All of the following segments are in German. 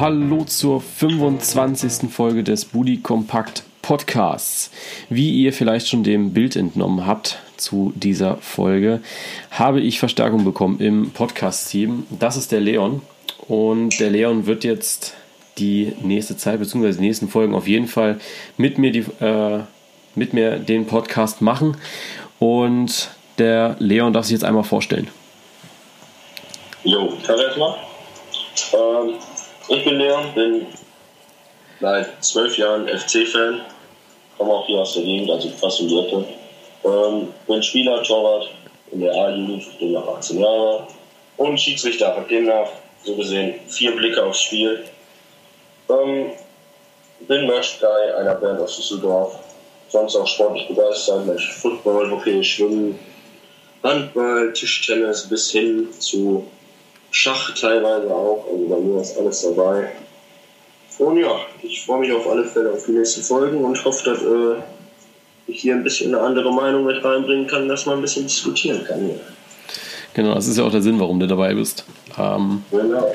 Hallo zur 25. Folge des Booty Kompakt Podcasts. Wie ihr vielleicht schon dem Bild entnommen habt zu dieser Folge, habe ich Verstärkung bekommen im Podcast-Team. Das ist der Leon. Und der Leon wird jetzt die nächste Zeit bzw. die nächsten Folgen auf jeden Fall mit mir, die, äh, mit mir den Podcast machen. Und der Leon darf sich jetzt einmal vorstellen. Jo, kann ich mal? Ähm, ich bin Leon, bin seit zwölf Jahren FC-Fan, komme auch hier aus der Gegend, also fast um die. Ähm, bin Spieler, Torwart in der A-Jugend, bin noch 18 Jahre und Schiedsrichter. Habe demnach so gesehen vier Blicke aufs Spiel. Ähm, bin Merch-Guy einer Band aus Düsseldorf. Sonst auch sportlich begeistert, Mensch, Football, Hockey, Schwimmen, Handball, Tischtennis bis hin zu Schach teilweise auch. Also bei mir ist alles dabei. Und ja, ich freue mich auf alle Fälle auf die nächsten Folgen und hoffe, dass äh, ich hier ein bisschen eine andere Meinung mit reinbringen kann, dass man ein bisschen diskutieren kann. Hier. Genau, das ist ja auch der Sinn, warum du dabei bist. Ähm, Genau.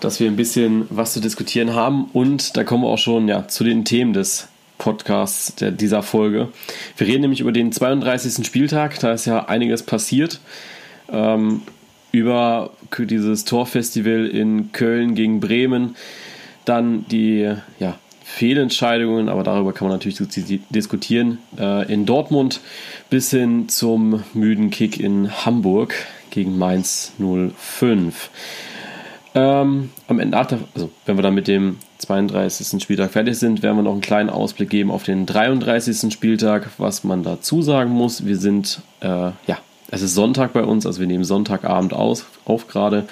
dass wir ein bisschen was zu diskutieren haben und da kommen wir auch schon ja, zu den Themen des Podcasts der, dieser Folge. Wir reden nämlich über den 32. Spieltag, da ist ja einiges passiert. Ähm, über dieses Torfestival in Köln gegen Bremen, dann die ja, Fehlentscheidungen, aber darüber kann man natürlich dis- diskutieren, äh, in Dortmund bis hin zum müden Kick in Hamburg gegen Mainz 05. Ähm, am Ende, also wenn wir dann mit dem 32. Spieltag fertig sind, werden wir noch einen kleinen Ausblick geben auf den 33. Spieltag, was man dazu sagen muss. Wir sind, äh, ja, es ist Sonntag bei uns, also wir nehmen Sonntagabend aus, auf gerade.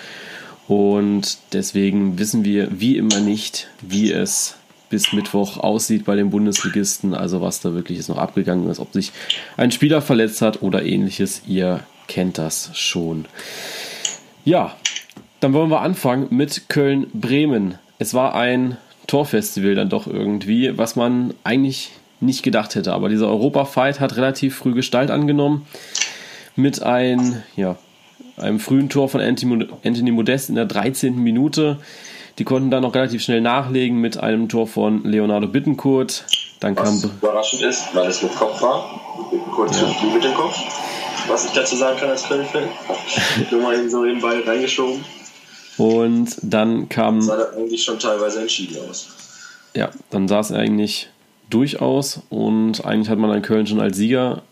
Und deswegen wissen wir wie immer nicht, wie es bis Mittwoch aussieht bei den Bundesligisten, also was da wirklich jetzt noch abgegangen ist, ob sich ein Spieler verletzt hat oder ähnliches. Ihr kennt das schon. Ja, dann wollen wir anfangen mit Köln-Bremen. Es war ein Torfestival dann doch irgendwie, was man eigentlich nicht gedacht hätte. Aber dieser Europa-Fight hat relativ früh Gestalt angenommen. Mit ein, ja, einem frühen Tor von Anthony Modest in der 13. Minute. Die konnten dann noch relativ schnell nachlegen mit einem Tor von Leonardo Bittencourt. Dann kam Was überraschend ist, weil es mit Kopf war. Kurz ja. mit dem Kopf. Was ich dazu sagen kann als Köln-Fan. Nur mal eben so den Ball reingeschoben. und dann kam Sah das eigentlich schon teilweise entschieden aus. ja, dann sah es eigentlich durchaus und eigentlich hat man dann Köln schon als Sieger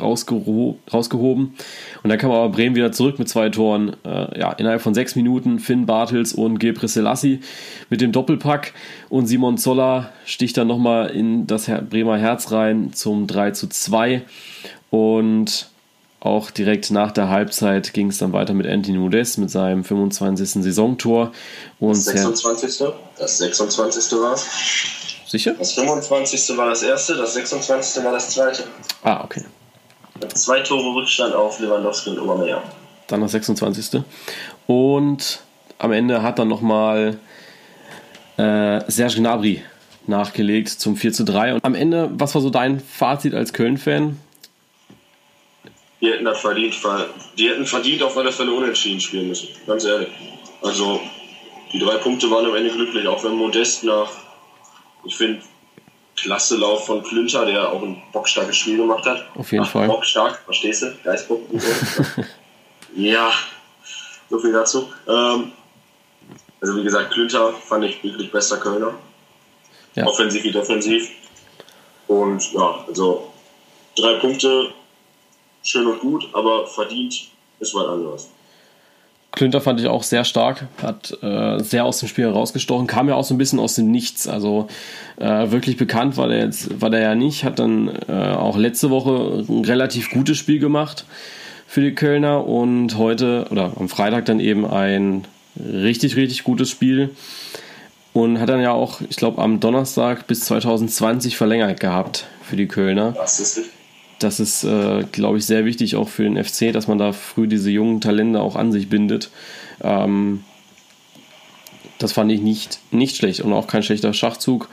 rausgeho rausgehoben. Und dann kam aber Bremen wieder zurück mit zwei Toren. Äh, ja, innerhalb von sechs Minuten Finn Bartels und Gebre Selassie mit dem Doppelpack und Simon Zoller sticht dann nochmal in das Bremer Herz rein zum 3 zu 2 und auch direkt nach der Halbzeit ging es dann weiter mit Anthony Modest mit seinem 25. Saisontor. Und Das 26. Das 26. war. Sicher? Das 25. war das erste, das 26. war das zweite. Ah, okay. Zwei Tore Rückstand auf Lewandowski und Aubameyang. dann das 26. Und am Ende hat dann nochmal äh, Serge Gnabry nachgelegt zum 4 zu 3. Und am Ende, was war so dein Fazit als Köln-Fan? Die hätten das verdient, ver- die hätten verdient auf alle Fälle unentschieden spielen müssen. Ganz ehrlich. Also, die drei Punkte waren am Ende glücklich, auch wenn Modest nach, ich finde, klasse Lauf von Klünter, der auch ein bockstarkes Spiel gemacht hat. Auf jeden Ach, Fall. Bockstark, verstehst du? Geistbock ja, so viel dazu. Ähm, also, wie gesagt, Klünter fand ich wirklich bester Kölner. Ja. Offensiv wie defensiv. Und ja, also drei Punkte, schön und gut, aber verdient ist was anderes. Klünter fand ich auch sehr stark, hat äh, sehr aus dem Spiel herausgestochen, kam ja auch so ein bisschen aus dem Nichts. Also äh, wirklich bekannt war der jetzt, war der ja nicht, hat dann äh, auch letzte Woche ein relativ gutes Spiel gemacht für die Kölner. Und heute oder am Freitag dann eben ein richtig, richtig gutes Spiel. Und hat dann ja auch, ich glaube, am Donnerstag bis 2020 verlängert gehabt für die Kölner. Das ist das ist, äh, glaube ich, sehr wichtig auch für den FC, dass man da früh diese jungen Talente auch an sich bindet. Ähm, das fand ich nicht, nicht schlecht und auch kein schlechter Schachzug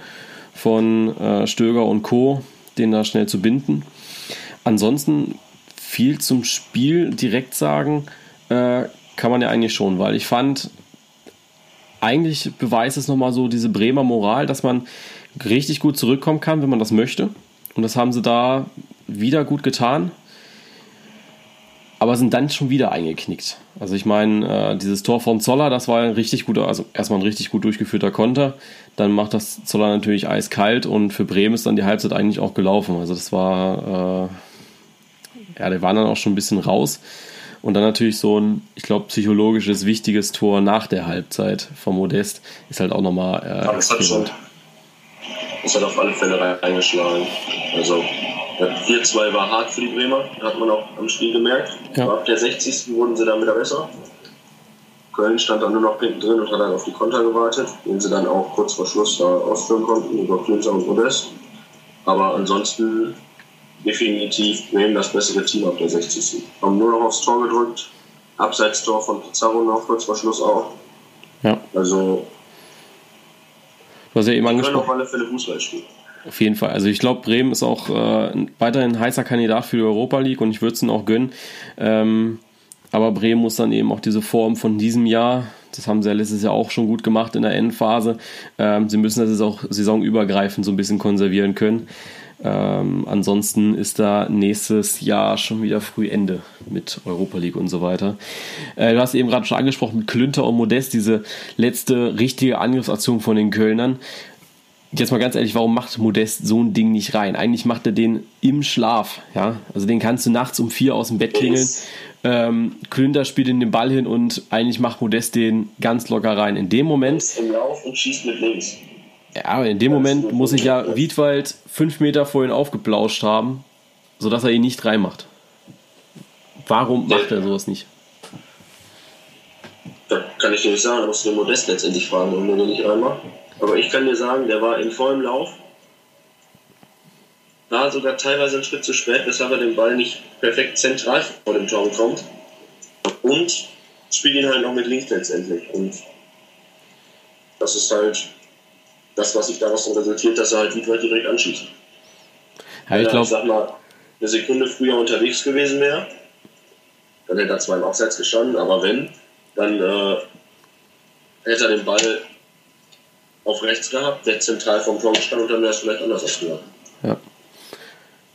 von äh, Stöger und Co., den da schnell zu binden. Ansonsten viel zum Spiel direkt sagen, äh, kann man ja eigentlich schon, weil ich fand, eigentlich beweist es nochmal so diese Bremer Moral, dass man richtig gut zurückkommen kann, wenn man das möchte. Und das haben sie da wieder gut getan. Aber sind dann schon wieder eingeknickt. Also ich meine, äh, dieses Tor von Zoller, das war ein richtig guter, also erstmal ein richtig gut durchgeführter Konter. Dann macht das Zoller natürlich eiskalt und für Bremen ist dann die Halbzeit eigentlich auch gelaufen. Also das war, äh, ja, die waren dann auch schon ein bisschen raus. Und dann natürlich so ein, ich glaube, psychologisches, wichtiges Tor nach der Halbzeit vom Modest ist halt auch nochmal. Äh, das, hat schon, das hat auf alle Fälle reingeschlagen. Also 4-2 war hart für die Bremer, hat man auch am Spiel gemerkt. Ja. Ab der 60. wurden sie dann wieder besser. Köln stand dann nur noch hinten drin und hat dann auf die Konter gewartet, den sie dann auch kurz vor Schluss da ausführen konnten über Klünzer und Modest. Aber ansonsten definitiv Bremen das bessere Team ab der 60. Haben nur noch aufs Tor gedrückt. Abseitstor von Pizarro noch kurz vor Schluss auch. Ja. Also. Du hast ja eben angesprochen. auf alle Fälle Fußball spielen. Auf jeden Fall. Also ich glaube, Bremen ist auch äh, weiterhin ein heißer Kandidat für die Europa League und ich würde es ihnen auch gönnen. Ähm, aber Bremen muss dann eben auch diese Form von diesem Jahr, das haben sie ja letztes Jahr auch schon gut gemacht in der Endphase, ähm, sie müssen das auch saisonübergreifend so ein bisschen konservieren können. Ähm, ansonsten ist da nächstes Jahr schon wieder früh Ende mit Europa League und so weiter. Äh, du hast eben gerade schon angesprochen mit Klünter und Modest, diese letzte richtige Angriffsaktion von den Kölnern. Jetzt mal ganz ehrlich, warum macht Modest so ein Ding nicht rein? Eigentlich macht er den im Schlaf, ja. Also den kannst du nachts um vier aus dem Bett klingeln. Ähm, Klünter spielt in den Ball hin und eigentlich macht Modest den ganz locker rein. In dem Moment. Im Lauf und schießt mit links. Ja, aber in dem Moment muss ich ja Wiedwald fünf Meter vor ihn aufgeplauscht haben, sodass er ihn nicht reinmacht. Warum macht er sowas nicht? Da kann ich dir nicht sagen, da musst du den Modest letztendlich fragen, warum er den nicht reinmacht. Aber ich kann dir sagen, der war in vollem Lauf. War sogar teilweise einen Schritt zu spät, weshalb er den Ball nicht perfekt zentral vor dem Tor kommt. Und spielt ihn halt noch mit links letztendlich. Und das ist halt das, was sich daraus resultiert, dass er halt Wiedwald direkt anschießt. Ja, ich glaube. sag mal, eine Sekunde früher unterwegs gewesen wäre, dann hätte er zwar im Abseits gestanden, aber wenn, dann äh, hätte er den Ball auf rechts gehabt, der zentral vom Tor stand und dann wäre es vielleicht anders ausgegangen. Ja.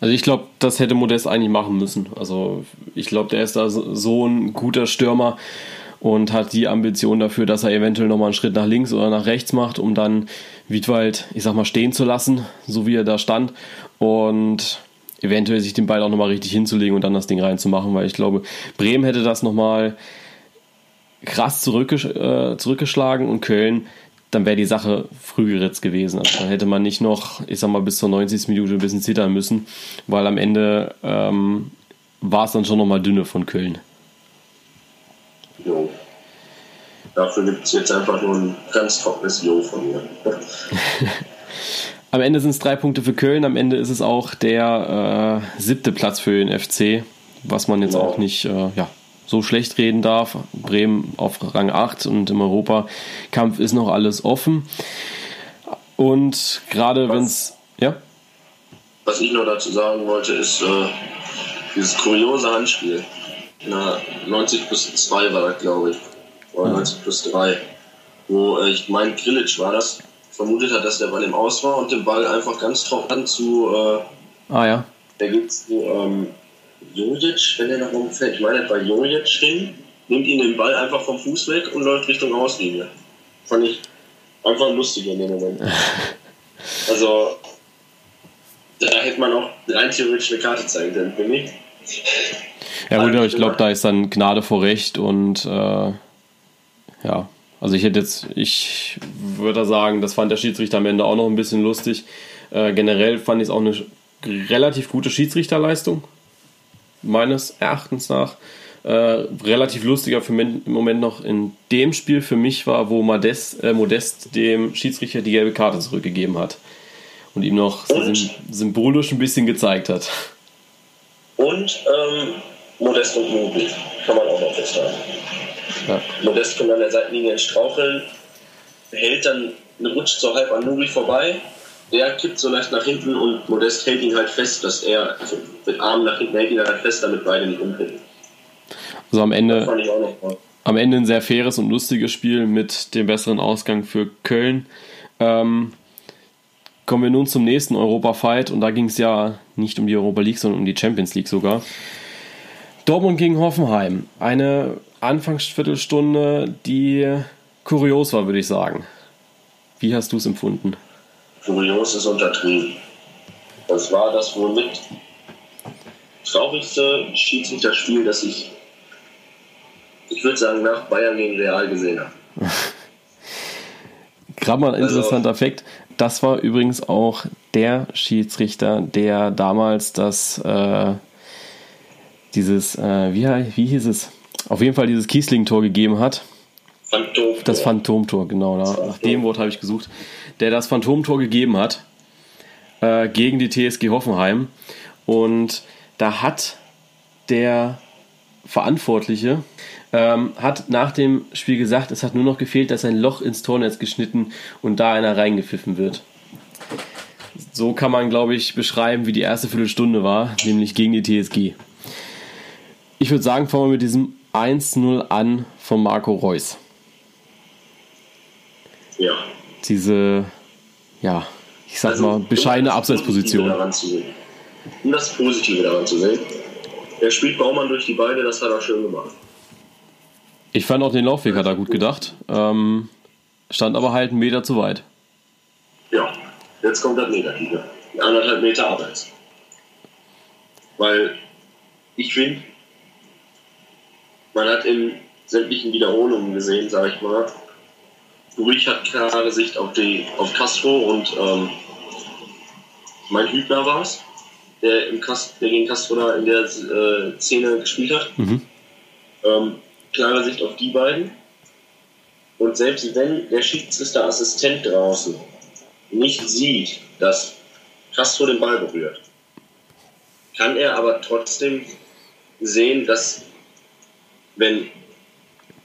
Also ich glaube, das hätte Modest eigentlich machen müssen. Also ich glaube, der ist da so ein guter Stürmer und hat die Ambition dafür, dass er eventuell nochmal einen Schritt nach links oder nach rechts macht, um dann Wiedwald, ich sag mal, stehen zu lassen, so wie er da stand. Und eventuell sich den Ball auch nochmal richtig hinzulegen und dann das Ding reinzumachen, weil ich glaube, Bremen hätte das nochmal krass äh, zurückgeschlagen und Köln, dann wäre die Sache früh geritzt gewesen. Also dann hätte man nicht noch, ich sag mal, bis zur 90. Minute ein bisschen zittern müssen, weil am Ende ähm, war es dann schon nochmal dünne von Köln. Jo. Dafür gibt es jetzt einfach nur ein ganz trockenes Jo von mir. am Ende sind es drei Punkte für Köln, am Ende ist es auch der äh, siebte Platz für den FC, was man jetzt ja. auch nicht äh, ja, so schlecht reden darf. Bremen auf Rang 8 und im Europakampf ist noch alles offen. Und gerade wenn es. Ja? Was ich noch dazu sagen wollte, ist äh, dieses kuriose Handspiel. Na, 90 plus 2 war das, glaube ich. Oder 90 plus 3. Wo äh, ich meine, Grillitsch war das, vermutet hat, dass der Ball im Aus war und den Ball einfach ganz trocken zu. Äh, ah ja. Der geht zu ähm, Jojic, wenn er nach oben fällt. Ich meine, bei Jojic hin, nimmt ihn den Ball einfach vom Fuß weg und läuft Richtung Auslinie. Fand ich einfach lustig in dem Moment. also, da hätte man auch rein theoretisch eine Karte zeigen können, finde ich. Ja gut, aber ich glaube, da ist dann Gnade vor Recht und äh, ja, also ich hätte jetzt, ich würde sagen, das fand der Schiedsrichter am Ende auch noch ein bisschen lustig. Äh, generell fand ich es auch eine relativ gute Schiedsrichterleistung, meines Erachtens nach. Äh, relativ lustiger für im Moment noch in dem Spiel für mich war, wo Modest, äh, Modest dem Schiedsrichter die gelbe Karte zurückgegeben hat und ihm noch symbolisch ein bisschen gezeigt hat. Und ähm, Modest und Nubel, kann man auch noch festhalten. Ja. Modest kommt an der Seitenlinie straucheln, hält dann eine Rutsch so halb an Nubel vorbei. Der kippt so leicht nach hinten und Modest hält ihn halt fest, dass er also mit Armen nach hinten hält ihn halt fest, damit beide nicht umkippen. Also am Ende, am Ende ein sehr faires und lustiges Spiel mit dem besseren Ausgang für Köln. Ähm, kommen wir nun zum nächsten Europa-Fight und da ging es ja nicht um die Europa League, sondern um die Champions League sogar. Dortmund gegen Hoffenheim. Eine Anfangsviertelstunde, die kurios war, würde ich sagen. Wie hast du es empfunden? Kurios ist untertrieben. Das war das womit traurigste Schiedsrichterspiel, das ich, ich würde sagen, nach Bayern gegen Real gesehen habe. Gerade mal ein also interessanter also, Fakt. Das war übrigens auch der Schiedsrichter, der damals das, äh, dieses, äh, wie, wie hieß es? Auf jeden Fall dieses Kiesling-Tor gegeben hat. Phantomtor. Das Phantomtor, genau. Das Phantom. Nach dem Wort habe ich gesucht. Der das Phantomtor gegeben hat äh, gegen die TSG Hoffenheim. Und da hat der Verantwortliche ähm, hat nach dem Spiel gesagt, es hat nur noch gefehlt, dass ein Loch ins Tornetz geschnitten und da einer reingepfiffen wird. So kann man, glaube ich, beschreiben, wie die erste Viertelstunde war, nämlich gegen die TSG. Ich würde sagen, fangen wir mit diesem 1-0 an von Marco Reus. Ja. Diese, ja, ich sag also, mal, bescheidene Abseitsposition um das Positive daran zu sehen. Er spielt Baumann durch die Beine, das hat er schön gemacht. Ich fand auch den Laufweg hat er gut gedacht. Ähm, stand aber halt einen Meter zu weit. Ja, jetzt kommt das Negative. Anderthalb Meter abseits. Weil ich finde, man hat in sämtlichen Wiederholungen gesehen, sag ich mal, Ruhig hat klare Sicht auf, die, auf Castro und ähm, mein Hübner war es der, im Kast, der gegen Castro da in der äh, Szene gespielt hat. Mhm. Ähm, klare Sicht auf die beiden. Und selbst wenn der Schiedsrichterassistent draußen nicht sieht, dass Castro den Ball berührt, kann er aber trotzdem sehen, dass wenn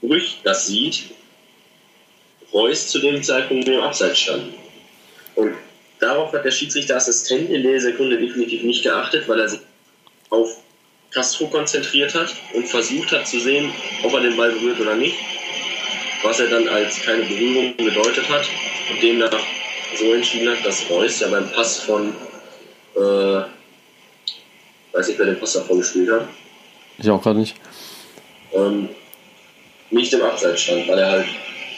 Brüch das sieht, Reus zu dem Zeitpunkt im Abseits stand. Und Darauf hat der Schiedsrichterassistent in der Sekunde definitiv nicht geachtet, weil er sich auf Castro konzentriert hat und versucht hat zu sehen, ob er den Ball berührt oder nicht. Was er dann als keine Berührung gedeutet hat und demnach so entschieden hat, dass Reus ja beim Pass von, äh, weiß nicht, wer den Pass davon gespielt hat. Ich auch gerade nicht. Ähm, nicht im Abseits stand, weil er halt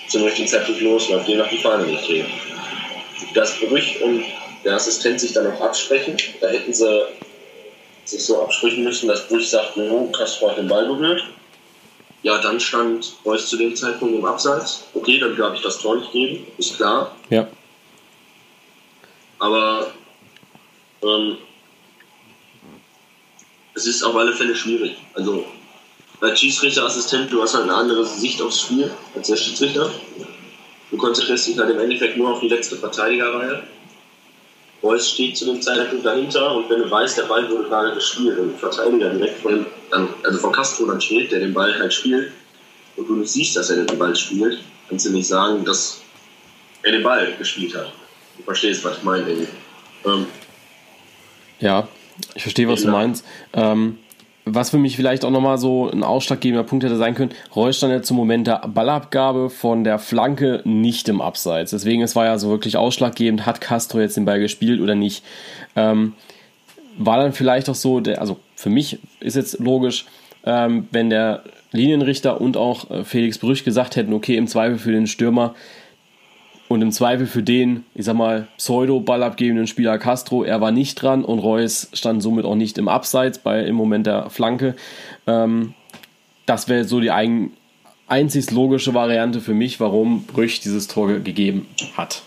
zum richtigen Zeitpunkt losläuft, demnach die Fahne nicht dreht das Brüch und der Assistent sich dann noch absprechen. Da hätten sie sich so absprechen müssen, dass Brüch sagt, no, Castro hat den Ball berührt. Ja, dann stand Reus zu dem Zeitpunkt im Abseits. Okay, dann darf ich das Tor nicht geben, ist klar. Ja. Aber ähm, es ist auf alle Fälle schwierig. Also als Schiedsrichterassistent, du hast halt eine andere Sicht aufs Spiel als der Schiedsrichter. Du konzentrierst dich halt im Endeffekt nur auf die letzte Verteidigerreihe. Reus steht zu dem Zeitpunkt dahinter und wenn du weißt, der Ball wurde gerade gespielt und der Verteidiger direkt von, dann, also von Castro dann steht, der den Ball halt spielt und du nicht siehst, dass er den Ball spielt, kannst du nicht sagen, dass er den Ball gespielt hat. Du verstehst, was ich meine. Ähm, ja, ich verstehe, was du meinst. Ähm, was für mich vielleicht auch nochmal so ein ausschlaggebender Punkt hätte sein können, Reus stand ja zum Moment der Ballabgabe von der Flanke nicht im Abseits. Deswegen, es war ja so wirklich ausschlaggebend, hat Castro jetzt den Ball gespielt oder nicht. Ähm, war dann vielleicht auch so, der, also für mich ist jetzt logisch, ähm, wenn der Linienrichter und auch äh, Felix Brüch gesagt hätten, okay, im Zweifel für den Stürmer und im Zweifel für den, ich sag mal, pseudo-ballabgebenden Spieler Castro, er war nicht dran und Reus stand somit auch nicht im Abseits bei im Moment der Flanke. Ähm, das wäre so die ein, einzig logische Variante für mich, warum Brüch dieses Tor gegeben hat.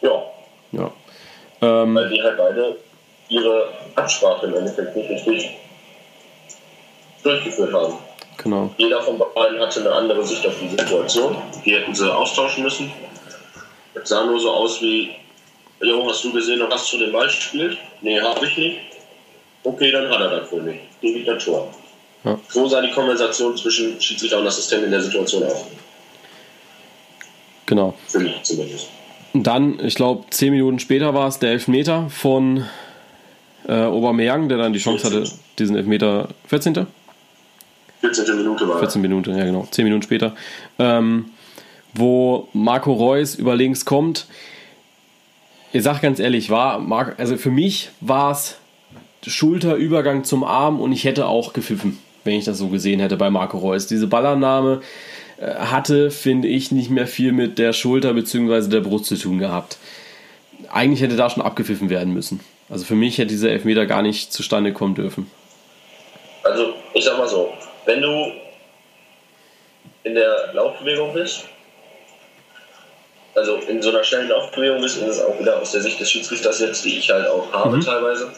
Ja. Ja. Ähm, Weil die halt beide ihre Absprache im Endeffekt nicht richtig durchgeführt haben. Genau. Jeder von beiden hatte eine andere Sicht auf die Situation. Die hätten sie austauschen müssen. Es sah nur so aus wie, Jo, hast du gesehen, ob hast du den Ball gespielt? Nee, habe ich nicht. Okay, dann hat er das wohl nicht. Gebe ich das Tor. Ja. So sah die Konversation zwischen Schiedsrichter und Assistent in der Situation aus. Genau. Für mich zumindest. Und dann, ich glaube, zehn Minuten später war es der Elfmeter von äh, Aubameyang, der dann die Chance hatte, diesen Elfmeter 14. 14. Minute war 14 Minuten, ja genau, 10 Minuten später. Ähm, wo Marco Reus über links kommt. Ich sag ganz ehrlich, war, also für mich war es Schulterübergang zum Arm und ich hätte auch gepfiffen, wenn ich das so gesehen hätte bei Marco Reus. Diese Ballannahme äh, hatte, finde ich, nicht mehr viel mit der Schulter bzw. der Brust zu tun gehabt. Eigentlich hätte da schon abgepfiffen werden müssen. Also für mich hätte dieser Elfmeter gar nicht zustande kommen dürfen. Also ich sag mal so, wenn du in der Laufbewegung bist, also in so einer schnellen Laufbewegung bist, ist es auch wieder aus der Sicht des Schiedsrichters jetzt, die ich halt auch habe mhm. teilweise,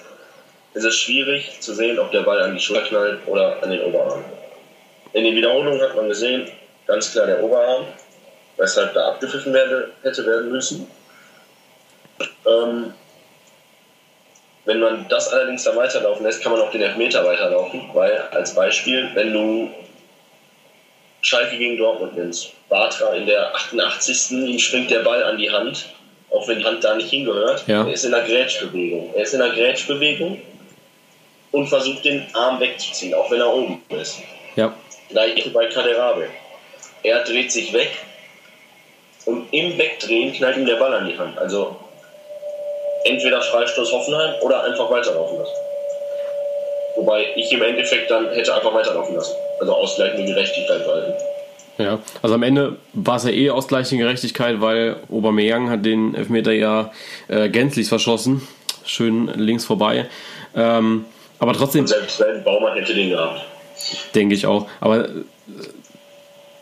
ist es schwierig zu sehen, ob der Ball an die Schulter knallt oder an den Oberarm. In den Wiederholungen hat man gesehen, ganz klar der Oberarm, weshalb da abgepfiffen werde, hätte werden müssen. Ähm, wenn man das allerdings dann weiterlaufen lässt, kann man auch den Elfmeter weiterlaufen, weil als Beispiel, wenn du Schalke gegen Dortmund nimmst, Bartra in der 88. ihm springt der Ball an die Hand, auch wenn die Hand da nicht hingehört. Ja. Er ist in der Grätschbewegung. Er ist in der Grätschbewegung und versucht den Arm wegzuziehen, auch wenn er oben ist. Ja. Gleich bei Kaderabe. Er dreht sich weg und im Wegdrehen knallt ihm der Ball an die Hand. Also entweder Freistoß Hoffenheim oder einfach weiterlaufen lassen. Wobei ich im Endeffekt dann hätte einfach weiterlaufen lassen. Also ausgleichende Gerechtigkeit walten. Ja, also am Ende war es ja eh ausgleichende Gerechtigkeit, weil Aubameyang hat den Elfmeter ja äh, gänzlich verschossen. Schön links vorbei. Ähm, aber trotzdem. Und selbst wenn Baumann hätte den gehabt. Denke ich auch. Aber äh,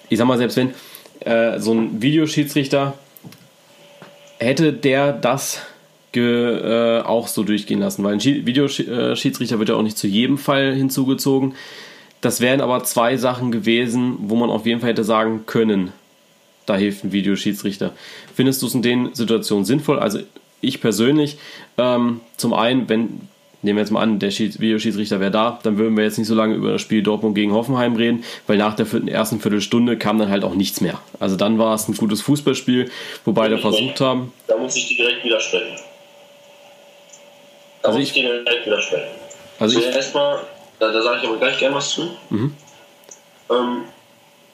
ich sag mal, selbst wenn äh, so ein Videoschiedsrichter hätte der das äh, auch so durchgehen lassen, weil ein Videoschiedsrichter wird ja auch nicht zu jedem Fall hinzugezogen. Das wären aber zwei Sachen gewesen, wo man auf jeden Fall hätte sagen können, da hilft ein Videoschiedsrichter. Findest du es in den Situationen sinnvoll? Also ich persönlich, ähm, zum einen, wenn nehmen wir jetzt mal an, der Videoschiedsrichter wäre da, dann würden wir jetzt nicht so lange über das Spiel Dortmund gegen Hoffenheim reden, weil nach der ersten Viertelstunde kam dann halt auch nichts mehr. Also dann war es ein gutes Fußballspiel, wo beide versucht haben. Da muss ich dir direkt widersprechen. Also muss ich, ich dir direkt widersprechen. Also zunächst mal, da, da sage ich aber gleich gerne was zu. Mhm. Ähm,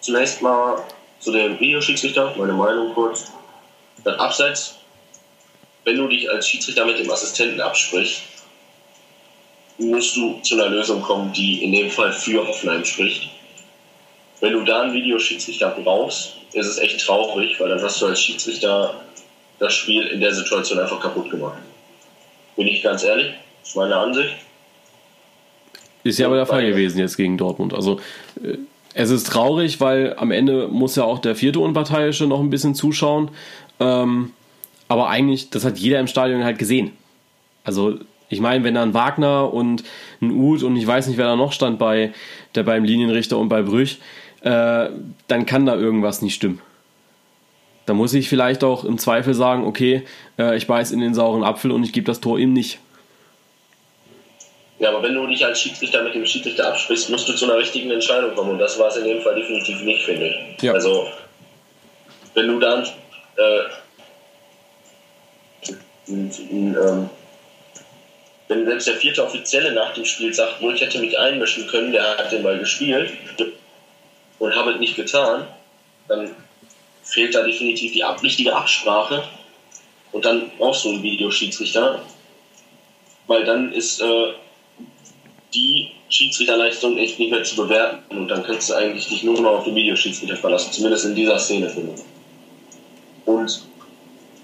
zunächst mal zu dem Videoschiedsrichter, meine Meinung kurz. Dann abseits, wenn du dich als Schiedsrichter mit dem Assistenten absprichst, musst du zu einer Lösung kommen, die in dem Fall für Hoffenheim spricht. Wenn du da einen Videoschiedsrichter brauchst, ist es echt traurig, weil dann hast du als Schiedsrichter das Spiel in der Situation einfach kaputt gemacht. Bin ich ganz ehrlich, ist meine Ansicht. Ist ja aber der Fall gewesen jetzt gegen Dortmund. Also äh, es ist traurig, weil am Ende muss ja auch der vierte Unparteiische noch ein bisschen zuschauen. Ähm, aber eigentlich, das hat jeder im Stadion halt gesehen. Also ich meine, wenn dann Wagner und ein Uth und ich weiß nicht, wer da noch stand bei der beim Linienrichter und bei Brüch, äh, dann kann da irgendwas nicht stimmen. Da muss ich vielleicht auch im Zweifel sagen, okay, äh, ich beiß in den sauren Apfel und ich gebe das Tor ihm nicht. Ja, aber wenn du dich als Schiedsrichter mit dem Schiedsrichter absprichst, musst du zu einer richtigen Entscheidung kommen. Und das war es in dem Fall definitiv nicht, finde ich. Ja. Also, wenn du dann äh, ähm, wenn selbst der vierte Offizielle nach dem Spiel sagt, nur ich hätte mich einmischen können, der hat den Ball gespielt und habe es nicht getan, dann fehlt da definitiv die richtige Absprache und dann brauchst du einen Videoschiedsrichter, weil dann ist äh, die Schiedsrichterleistung echt nicht mehr zu bewerten und dann kannst du eigentlich dich nur noch auf den Videoschiedsrichter verlassen, zumindest in dieser Szene, finde ich. Und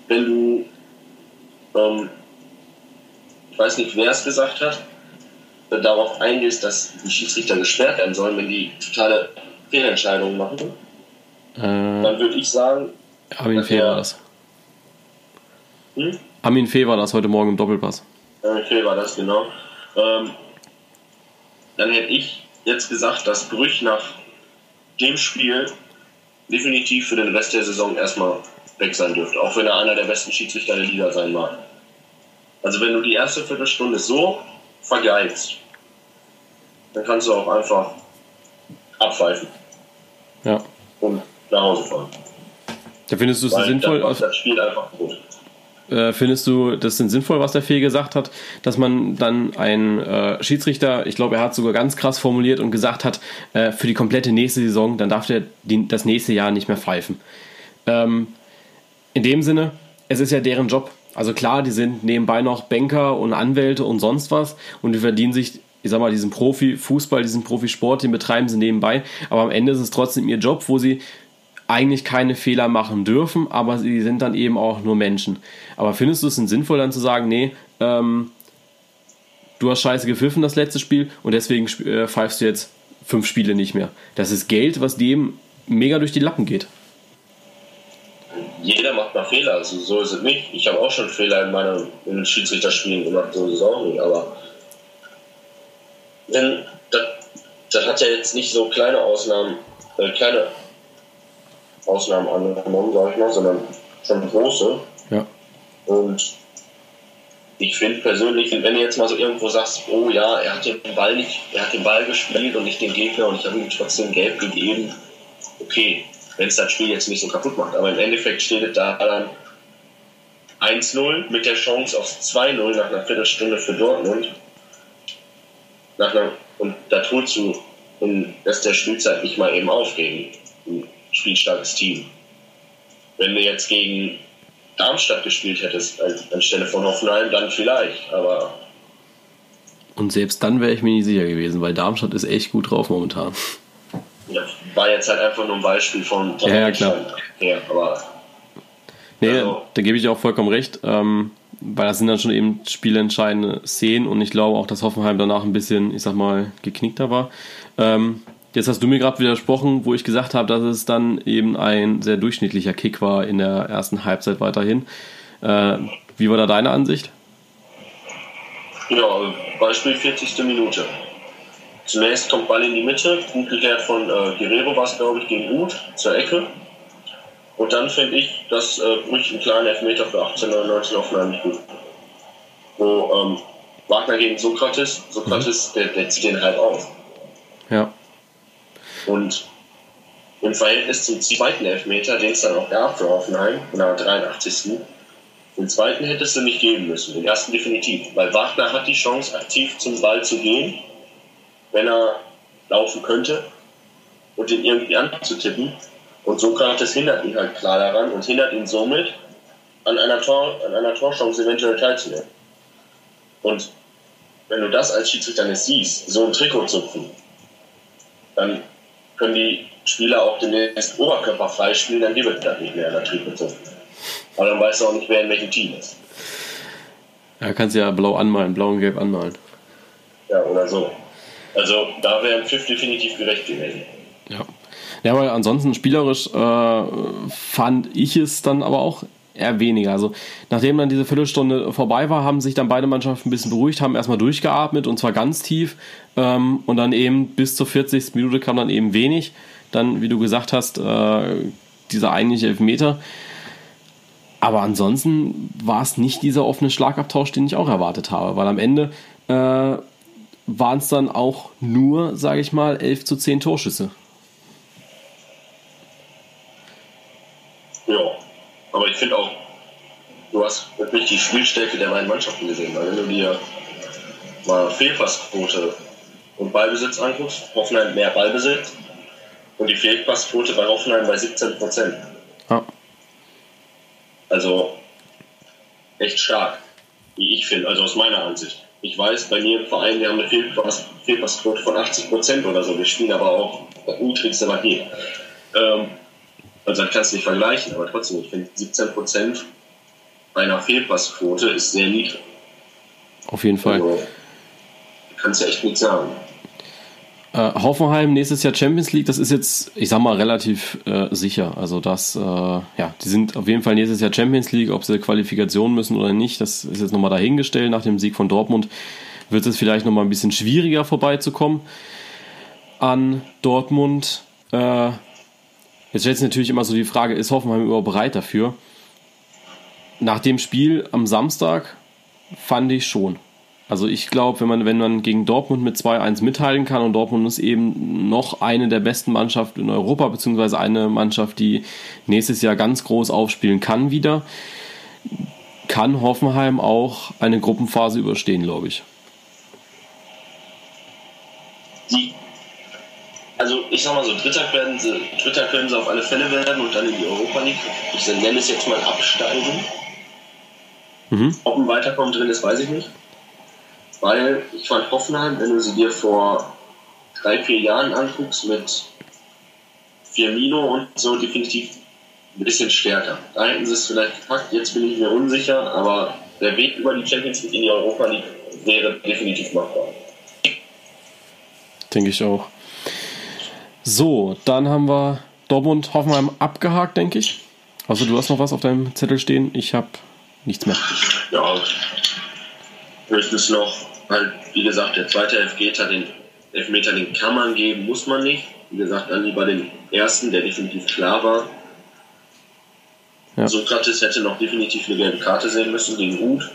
wenn du ähm, ich weiß nicht, wer es gesagt hat, äh, darauf eingehst, dass die Schiedsrichter gesperrt werden sollen, wenn die totale Fehlentscheidungen machen, äh, dann würde ich sagen. Armin Fee war das. Hm? Armin Fee war das heute Morgen im Doppelpass. Armin Fee war das, genau. Ähm, dann hätte ich jetzt gesagt, dass Brüch nach dem Spiel definitiv für den Rest der Saison erstmal weg sein dürfte, auch wenn er einer der besten Schiedsrichter der Liga sein mag. Also wenn du die erste Viertelstunde so vergeigst, dann kannst du auch einfach abpfeifen. Ja. Und nach Hause fahren. Da findest du es sinnvoll? Das, das Spiel einfach gut. Äh, findest du das denn sinnvoll, was der Fee gesagt hat, dass man dann einen äh, Schiedsrichter, ich glaube, er hat sogar ganz krass formuliert und gesagt hat, äh, für die komplette nächste Saison, dann darf der die, das nächste Jahr nicht mehr pfeifen. Ähm, in dem Sinne, es ist ja deren Job. Also klar, die sind nebenbei noch Banker und Anwälte und sonst was und die verdienen sich, ich sag mal, diesen Profi-Fußball, diesen Profisport, den betreiben sie nebenbei. Aber am Ende ist es trotzdem ihr Job, wo sie eigentlich keine Fehler machen dürfen, aber sie sind dann eben auch nur Menschen. Aber findest du es denn sinnvoll, dann zu sagen, nee, ähm, du hast scheiße gepfiffen das letzte Spiel und deswegen äh, pfeifst du jetzt fünf Spiele nicht mehr? Das ist Geld, was dem mega durch die Lappen geht. Jeder macht mal Fehler, also so ist es nicht. Ich habe auch schon Fehler in meinen in Schiedsrichterspielen gemacht, so ist es auch nicht, aber wenn, das, das hat ja jetzt nicht so kleine Ausnahmen, äh, kleine Ausnahmen angenommen, sag ich mal, sondern schon große. Ja. Und ich finde persönlich, wenn du jetzt mal so irgendwo sagst, oh ja, er hat den Ball nicht, er hat den Ball gespielt und nicht den Gegner und ich habe ihm trotzdem gelb gegeben, okay, wenn es das Spiel jetzt nicht so kaputt macht. Aber im Endeffekt steht da dann 1-0 mit der Chance auf 2-0 nach einer Viertelstunde für Dortmund. Nach einer, und da tust du in Rest der Spielzeit nicht mal eben auf gegen spielstarkes Team. Wenn du jetzt gegen Darmstadt gespielt hättest, anstelle von Hoffenheim, dann vielleicht, aber. Und selbst dann wäre ich mir nicht sicher gewesen, weil Darmstadt ist echt gut drauf momentan. Ja, war jetzt halt einfach nur ein Beispiel von ja, ja, klar. Ja, aber. Nee, also, da gebe ich auch vollkommen recht, ähm, weil das sind dann schon eben spielentscheidende Szenen und ich glaube auch, dass Hoffenheim danach ein bisschen, ich sag mal, geknickter war. Ähm, Jetzt hast du mir gerade widersprochen, wo ich gesagt habe, dass es dann eben ein sehr durchschnittlicher Kick war in der ersten Halbzeit weiterhin. Äh, wie war da deine Ansicht? Ja, Beispiel 40. Minute. Zunächst kommt Ball in die Mitte, gut geklärt von äh, Guerrero war es, glaube ich, gegen Uth zur Ecke. Und dann finde ich, das äh, bricht einen kleinen Elfmeter für 1899 Aufnahmen nicht gut. Wo ähm, Wagner gegen Sokrates, Sokrates, mhm. der, der zieht den halt auf. Ja. Und im Verhältnis zum zweiten Elfmeter, den es dann auch gab für Hoffenheim, in der 83. Den zweiten hättest du nicht geben müssen, den ersten definitiv. Weil Wagner hat die Chance, aktiv zum Ball zu gehen, wenn er laufen könnte und den irgendwie anzutippen. Und Sokrates hindert ihn halt klar daran und hindert ihn somit, an einer, Tor, an einer Torchance eventuell teilzunehmen. Und wenn du das als Schiedsrichter nicht siehst, so ein Trikot zupfen, dann können die Spieler auch demnächst Oberkörper freispielen, dann gibt es das nicht mehr in der Trikot. Aber dann weißt du auch nicht, wer in welchem Team ist. Ja, kannst ja blau anmalen, blau und gelb anmalen. Ja, oder so. Also da wäre ein Pfiff definitiv gerecht gewesen. Ja. Ja, aber ansonsten spielerisch äh, fand ich es dann aber auch eher weniger. Also nachdem dann diese Viertelstunde vorbei war, haben sich dann beide Mannschaften ein bisschen beruhigt, haben erstmal durchgeatmet und zwar ganz tief ähm, und dann eben bis zur 40. Minute kam dann eben wenig. Dann, wie du gesagt hast, äh, dieser eigentliche Elfmeter. Aber ansonsten war es nicht dieser offene Schlagabtausch, den ich auch erwartet habe, weil am Ende äh, waren es dann auch nur, sage ich mal, 11 zu 10 Torschüsse. Ja, aber ich finde auch, du hast wirklich die Spielstärke der beiden Mannschaften gesehen. Weil wenn du dir mal Fehlpassquote und Ballbesitz anguckst, Hoffenheim mehr Ballbesitz und die Fehlpassquote bei Hoffenheim bei 17 Prozent. Ja. Also echt stark, wie ich finde, also aus meiner Ansicht. Ich weiß, bei mir im Verein, wir haben eine Fehlpass, Fehlpassquote von 80 Prozent oder so. Wir spielen aber auch das niedrigste hier. Ähm, also das kannst du nicht vergleichen, aber trotzdem, ich finde 17 Prozent bei einer Fehlpassquote ist sehr niedrig. Auf jeden Fall. Also, kannst du echt nichts sagen. Äh, Hoffenheim nächstes Jahr Champions League, das ist jetzt, ich sag mal, relativ äh, sicher. Also das, äh, ja, die sind auf jeden Fall nächstes Jahr Champions League, ob sie Qualifikation müssen oder nicht, das ist jetzt nochmal dahingestellt. Nach dem Sieg von Dortmund wird es vielleicht nochmal ein bisschen schwieriger vorbeizukommen an Dortmund. Jetzt stellt sich natürlich immer so die Frage, ist Hoffenheim überhaupt bereit dafür? Nach dem Spiel am Samstag fand ich schon. Also ich glaube, wenn man, wenn man gegen Dortmund mit 2-1 mithalten kann und Dortmund ist eben noch eine der besten Mannschaften in Europa, beziehungsweise eine Mannschaft, die nächstes Jahr ganz groß aufspielen kann wieder, kann Hoffenheim auch eine Gruppenphase überstehen, glaube ich. Also ich sag mal so, Dritter werden sie, Dritter können sie auf alle Fälle werden und dann in die Europa League. Ich nenne es jetzt mal absteigen. Mhm. Ob ein Weiterkommen drin ist, weiß ich nicht. Weil ich fand Hoffenheim, wenn du sie dir vor drei, vier Jahren anguckst, mit Firmino und so definitiv ein bisschen stärker. Da hätten sie es vielleicht gepackt, jetzt bin ich mir unsicher, aber der Weg über die Champions League in die Europa League wäre definitiv machbar. Denke ich auch. So, dann haben wir Dortmund Hoffenheim abgehakt, denke ich. Also du hast noch was auf deinem Zettel stehen. Ich habe nichts mehr. Ja, höchstens noch, halt, wie gesagt, der zweite Elfmeter, den Elfmeter, den kann man geben, muss man nicht. Wie gesagt, dann lieber den ersten, der definitiv klar war. Ja. Sokrates hätte noch definitiv eine gelbe Karte sehen müssen gegen Hut.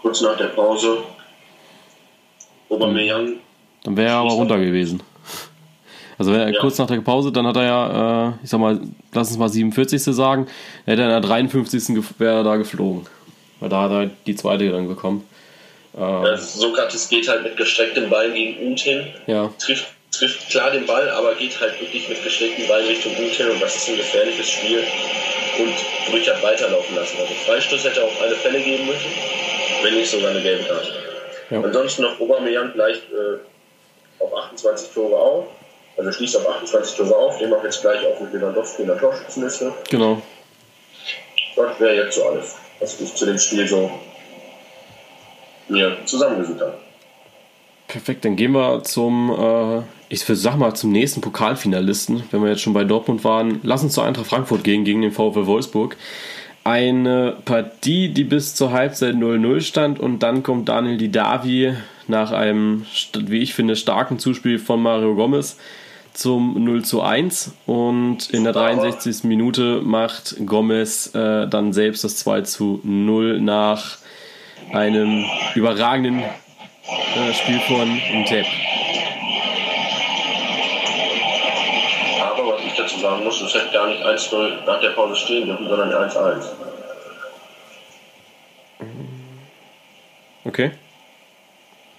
Kurz nach der Pause. Aubameyang. Dann wäre er aber runter gewesen. Also wenn er ja. kurz nach der Pause, dann hat er ja, äh, ich sag mal, lass uns mal 47. sagen, dann hätte er in der 53. wäre er da geflogen. Weil da hat er die zweite dann bekommen. Äh, Sokrates geht halt mit gestrecktem Bein gegen Uth hin. Ja. Trifft, trifft klar den Ball, aber geht halt wirklich mit gestrecktem Bein Richtung Uth hin und das ist ein gefährliches Spiel und Brüch hat weiterlaufen lassen. Also Freistoß hätte er auf alle Fälle geben müssen, wenn nicht sogar eine gelbe Karte. Ja. Ansonsten noch Aubameyang gleich äh, auf 28 Tore auf. Also schließt auf 28 Tore auf, den macht jetzt gleich auf mit Lewandowski in der Torschützenliste. Genau. Das wäre jetzt so alles, was ich zu dem Spiel so mir zusammengesucht habe. Perfekt, dann gehen wir zum, äh, ich sag mal, zum nächsten Pokalfinalisten. Wenn wir jetzt schon bei Dortmund waren, lass uns zu Eintracht Frankfurt gehen gegen den VfL Wolfsburg. Eine Partie, die bis zur Halbzeit 0-0 stand und dann kommt Daniel Didavi nach einem, wie ich finde, starken Zuspiel von Mario Gomez zum 0 zu 1 und in der 63. Minute macht Gomez äh, dann selbst das 2 zu 0 nach einem überragenden äh, Spiel von Intep. Aber was ich dazu sagen muss, es hätte gar nicht 1-0 nach der Pause stehen dürfen, sondern 1-1. Okay.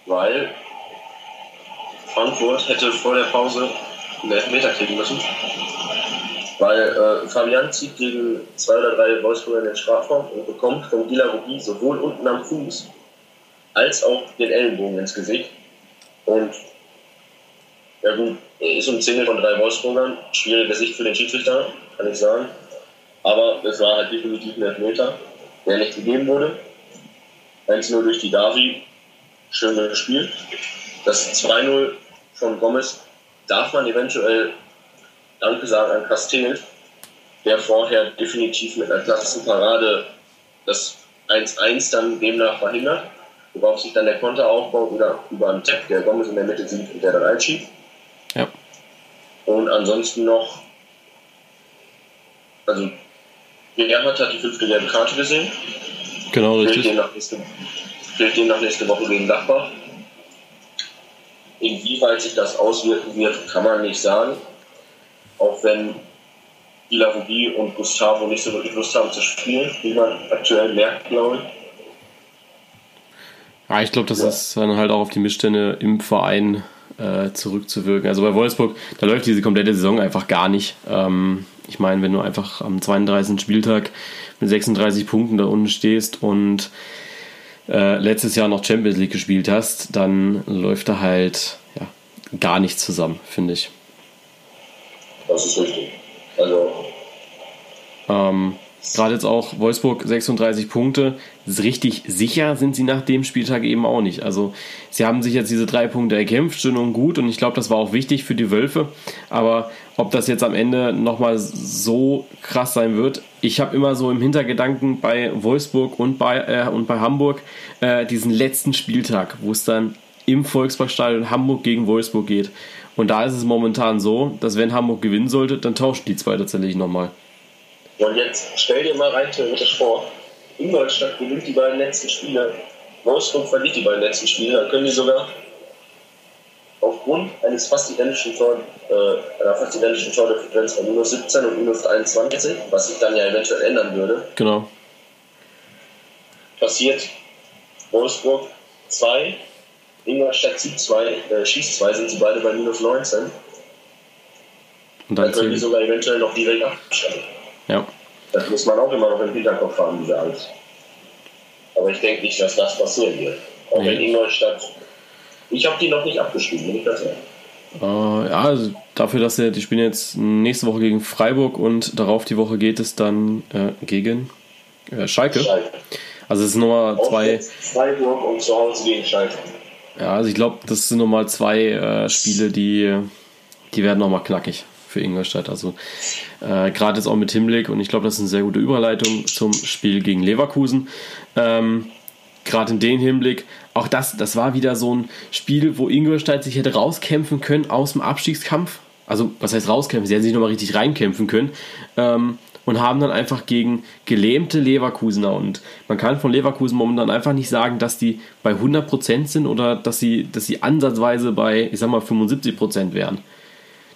Weil Frankfurt hätte vor der Pause einen Elfmeter kriegen müssen. Weil äh, Fabian zieht gegen zwei oder drei Wolfsburger in den Strafraum und bekommt von Gila sowohl unten am Fuß als auch den Ellenbogen ins Gesicht. Und ja gut, ist Single von drei Wolfsburgern. Schwierige Sicht für den Schiedsrichter, kann ich sagen. Aber es war halt definitiv ein Elfmeter, der nicht gegeben wurde. 1-0 durch die Davi, schön gespielt. Das 2-0 von Gomez darf man eventuell Danke sagen an Castells, der vorher definitiv mit einer Klassenparade das 1-1 dann demnach verhindert worauf sich dann der Konter aufbaut oder über einen Tap, der Gomez in der Mitte sieht und der dann einschiebt. Ja. Und ansonsten noch, also Gerhard hat die fünfte gelbe Karte gesehen. Genau, richtig. Fehlt nach nächste, fehlt nach nächste Woche gegen Nachbar. Inwieweit sich das auswirken wird, kann man nicht sagen. Auch wenn Ilavogi und Gustavo nicht so wirklich Lust haben zu spielen, wie man aktuell merkt, glaube ich. Ja, ich glaube, das ja. ist dann halt auch auf die Missstände im Verein äh, zurückzuwirken. Also bei Wolfsburg, da läuft diese komplette Saison einfach gar nicht. Ähm, ich meine, wenn du einfach am 32. Spieltag mit 36 Punkten da unten stehst und äh, letztes Jahr noch Champions League gespielt hast, dann läuft da halt ja, gar nichts zusammen, finde ich. Das ist richtig. Also. Ähm, Gerade jetzt auch Wolfsburg 36 Punkte. Richtig sicher sind sie nach dem Spieltag eben auch nicht. Also sie haben sich jetzt diese drei Punkte erkämpft, schön und gut. Und ich glaube, das war auch wichtig für die Wölfe. Aber ob das jetzt am Ende nochmal so krass sein wird, ich habe immer so im Hintergedanken bei Wolfsburg und bei, äh, und bei Hamburg äh, diesen letzten Spieltag, wo es dann im Volksparkstadion Hamburg gegen Wolfsburg geht. Und da ist es momentan so, dass wenn Hamburg gewinnen sollte, dann tauschen die zwei tatsächlich nochmal. Und jetzt stell dir mal rein theoretisch vor, Ingolstadt gewinnt die beiden letzten Spiele, Wolfsburg verliert die beiden letzten Spiele, dann können die sogar aufgrund eines fast identischen Tor, äh, einer fast identischen Tordifferenz von minus 17 und minus 21, was sich dann ja eventuell ändern würde. Genau. passiert Wolfsburg 2, Ingolstadt zieht 2, äh, schießt 2, sind sie beide bei minus 19. Und dann, dann können die sogar eventuell noch direkt absteigen. Ja. Das muss man auch immer noch im Hinterkopf haben, diese Angst. Aber ich denke nicht, dass das passieren wird. Auch nee. in Ingolstadt. Ich habe die noch nicht abgeschrieben, bin ich das ehrlich. Uh, ja, also dafür, dass er, die spielen jetzt nächste Woche gegen Freiburg und darauf die Woche geht es dann äh, gegen äh, Schalke. Schalke. Also es sind nochmal zwei. Freiburg und zu Hause gegen Schalke. Ja, also ich glaube, das sind nochmal zwei äh, Spiele, die, die werden nochmal knackig für Ingolstadt. Also äh, gerade jetzt auch mit Hinblick und ich glaube, das ist eine sehr gute Überleitung zum Spiel gegen Leverkusen. Ähm, gerade in dem Hinblick, auch das, das war wieder so ein Spiel, wo Ingolstadt sich hätte rauskämpfen können aus dem Abstiegskampf. Also, was heißt rauskämpfen? Sie hätten sich nochmal richtig reinkämpfen können. Ähm, und haben dann einfach gegen gelähmte Leverkusener und man kann von Leverkusen momentan einfach nicht sagen, dass die bei 100% sind oder dass sie, dass sie ansatzweise bei, ich sag mal, 75% wären.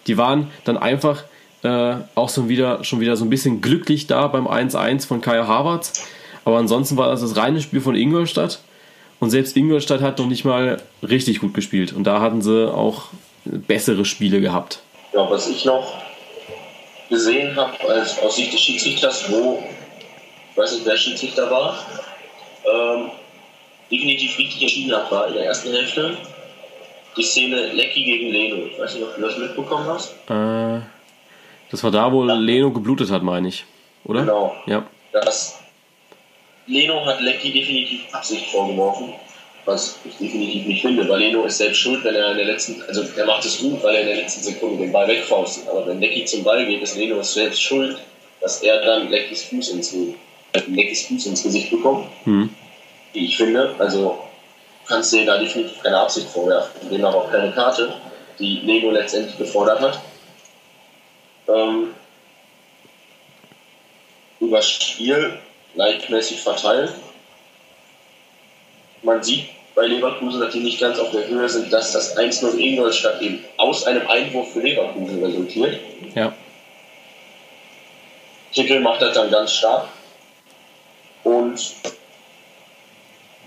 Die waren dann einfach äh, auch so wieder, schon wieder so ein bisschen glücklich da beim 1-1 von Kaya Havertz aber ansonsten war das das reine Spiel von Ingolstadt. Und selbst Ingolstadt hat noch nicht mal richtig gut gespielt. Und da hatten sie auch bessere Spiele gehabt. Ja, was ich noch gesehen habe als, aus Sicht des Schiedsrichters, wo, ich weiß nicht, wer Schiedsrichter war, ähm, definitiv richtig entschieden hat, war in der ersten Hälfte die Szene Lecky gegen Leno. Ich weiß nicht, ob du das mitbekommen hast. Äh, das war da, wo ja. Leno geblutet hat, meine ich. Oder? Genau. Ja. Das Leno hat Lecky definitiv Absicht vorgeworfen, was ich definitiv nicht finde, weil Leno ist selbst schuld, wenn er in der letzten, also er macht es gut, weil er in der letzten Sekunde den Ball wegfaustet. Aber wenn Lecky zum Ball geht, ist Leno selbst schuld, dass er dann Leckys Fuß ins, Leckys Fuß ins Gesicht bekommt. Mhm. Wie ich finde, also kannst du dir da definitiv keine Absicht vorwerfen, demnach auch keine Karte, die Leno letztendlich gefordert hat. Ähm, über das Spiel gleichmäßig verteilt. Man sieht bei Leverkusen, dass die nicht ganz auf der Höhe sind, dass das 1-0 Ingolstadt eben aus einem Einwurf für Leverkusen resultiert. Ja. Tickel macht das dann ganz stark. Und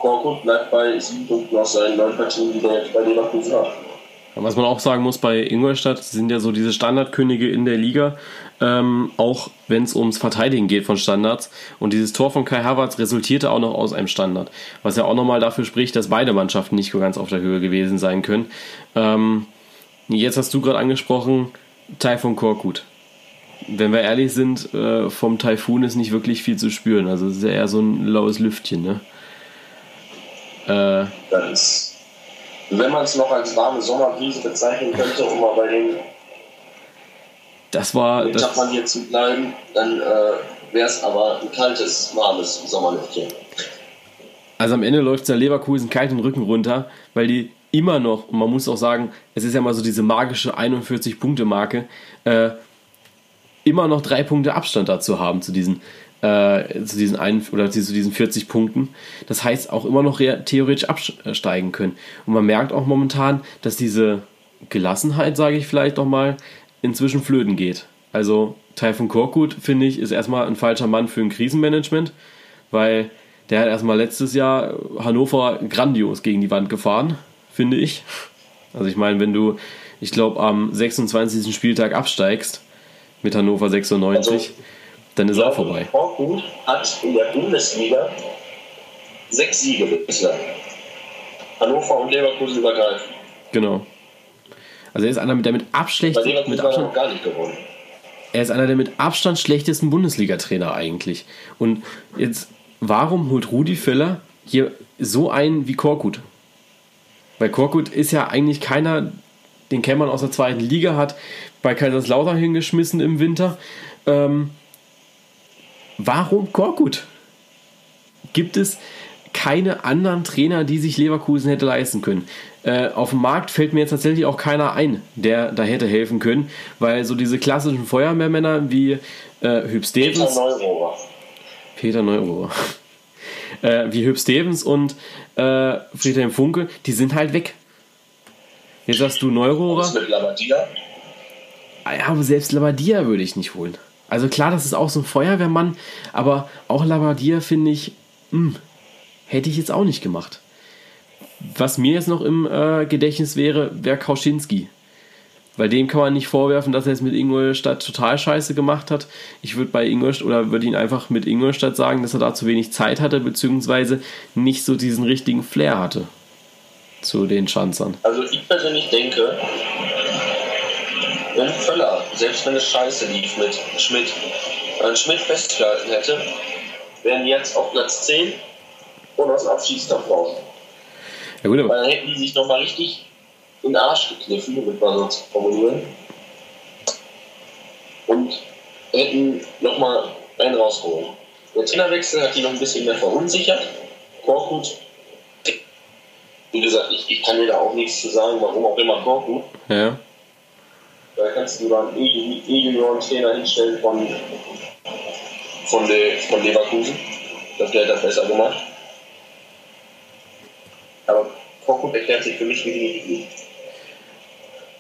Korkut bleibt bei sieben Punkten aus seinen neun Partien, die er jetzt bei Leverkusen hat. Was man auch sagen muss, bei Ingolstadt sind ja so diese Standardkönige in der Liga, ähm, auch wenn es ums Verteidigen geht von Standards. Und dieses Tor von Kai Havertz resultierte auch noch aus einem Standard, was ja auch nochmal dafür spricht, dass beide Mannschaften nicht ganz auf der Höhe gewesen sein können. Ähm, jetzt hast du gerade angesprochen, Taifun Korkut. Wenn wir ehrlich sind, äh, vom Taifun ist nicht wirklich viel zu spüren. Also es ist ja eher so ein laues Lüftchen. Ne? Äh, das wenn man es noch als warme Sommerbrise bezeichnen könnte, um mal bei den das war das hier zu bleiben, dann äh, wäre es aber ein kaltes, warmes Sommerlüftchen. Also am Ende läuft es der Leverkusen kalt den Rücken runter, weil die immer noch, und man muss auch sagen, es ist ja mal so diese magische 41-Punkte-Marke, äh, immer noch drei Punkte Abstand dazu haben zu diesen äh, zu diesen ein, oder zu diesen 40 Punkten. Das heißt auch immer noch theoretisch absteigen können. Und man merkt auch momentan, dass diese Gelassenheit, sage ich vielleicht noch mal, inzwischen flöten geht. Also Taifun Korkut, finde ich, ist erstmal ein falscher Mann für ein Krisenmanagement, weil der hat erstmal letztes Jahr Hannover grandios gegen die Wand gefahren, finde ich. Also ich meine, wenn du, ich glaube, am 26. Spieltag absteigst mit Hannover 96, also, dann ist auch vorbei. Korkut hat in der Bundesliga sechs Siege bislang. Hannover und Leverkusen übergreifen. Genau. Also er ist einer, der mit Abstand, mit Abstand gar nicht gewonnen. Er ist einer der mit Abstand schlechtesten Bundesliga-Trainer eigentlich. Und jetzt, warum holt Rudi Völler hier so einen wie Korkut? Weil Korkut ist ja eigentlich keiner, den Kämmern aus der zweiten Liga hat bei Kaiserslautern hingeschmissen im Winter. Ähm, Warum Korkut? Gibt es keine anderen Trainer, die sich Leverkusen hätte leisten können? Äh, auf dem Markt fällt mir jetzt tatsächlich auch keiner ein, der da hätte helfen können, weil so diese klassischen Feuerwehrmänner wie äh, Hüb Stevens. Peter Neurohrer. Peter Neurohrer. äh, wie Hüb Stevens und äh, Friedhelm Funke, die sind halt weg. Jetzt sagst du Neurohrer. Was mit Labadia? Ah ja, aber selbst Labadia würde ich nicht holen. Also klar, das ist auch so ein Feuerwehrmann, aber auch Labadier finde ich, mh. Hm. hätte ich jetzt auch nicht gemacht. Was mir jetzt noch im äh, Gedächtnis wäre, wäre Kauschinski. Weil dem kann man nicht vorwerfen, dass er es mit Ingolstadt total scheiße gemacht hat. Ich würde bei Ingolstadt oder würde ihn einfach mit Ingolstadt sagen, dass er da zu wenig Zeit hatte, beziehungsweise nicht so diesen richtigen Flair hatte zu den Schanzern. Also ich persönlich denke, wenn Völler, selbst wenn es scheiße lief mit Schmidt, wenn Schmidt festgehalten hätte, wären jetzt auf Platz 10 und aus dem Abschiedskampf raus. Ja, gut, aber dann hätten die sich nochmal richtig in den Arsch gekniffen, um mal so zu formulieren. Und hätten nochmal einen rausgeholt. Der Trainerwechsel hat die noch ein bisschen mehr verunsichert. Korkut, wie gesagt, ich, ich kann dir da auch nichts zu sagen, warum auch immer Korkut. Ja. Da kannst du dann E-Junioren-Trainer hinstellen von, von, de, von Leverkusen. Das hat das besser gemacht. Aber Korkut erklärt sich für mich definitiv nicht.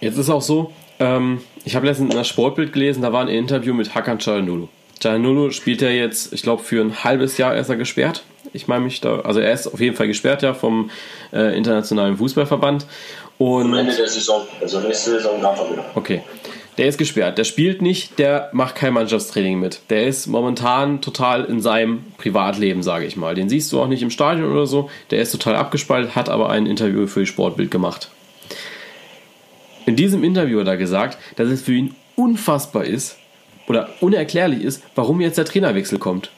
Jetzt ist auch so, ähm, ich habe letztens in das Sportbild gelesen, da war ein Interview mit Hakan Çalhanoğlu. Çalhanoğlu spielt ja jetzt, ich glaube, für ein halbes Jahr ist er gesperrt. Ich meine mich da, also er ist auf jeden Fall gesperrt ja vom äh, internationalen Fußballverband. Und Am Ende der Saison, also nächste Saison darf er wieder. Okay. Der ist gesperrt, der spielt nicht, der macht kein Mannschaftstraining mit. Der ist momentan total in seinem Privatleben, sage ich mal. Den siehst du auch nicht im Stadion oder so. Der ist total abgespalten, hat aber ein Interview für Sportbild gemacht. In diesem Interview hat er gesagt, dass es für ihn unfassbar ist oder unerklärlich ist, warum jetzt der Trainerwechsel kommt.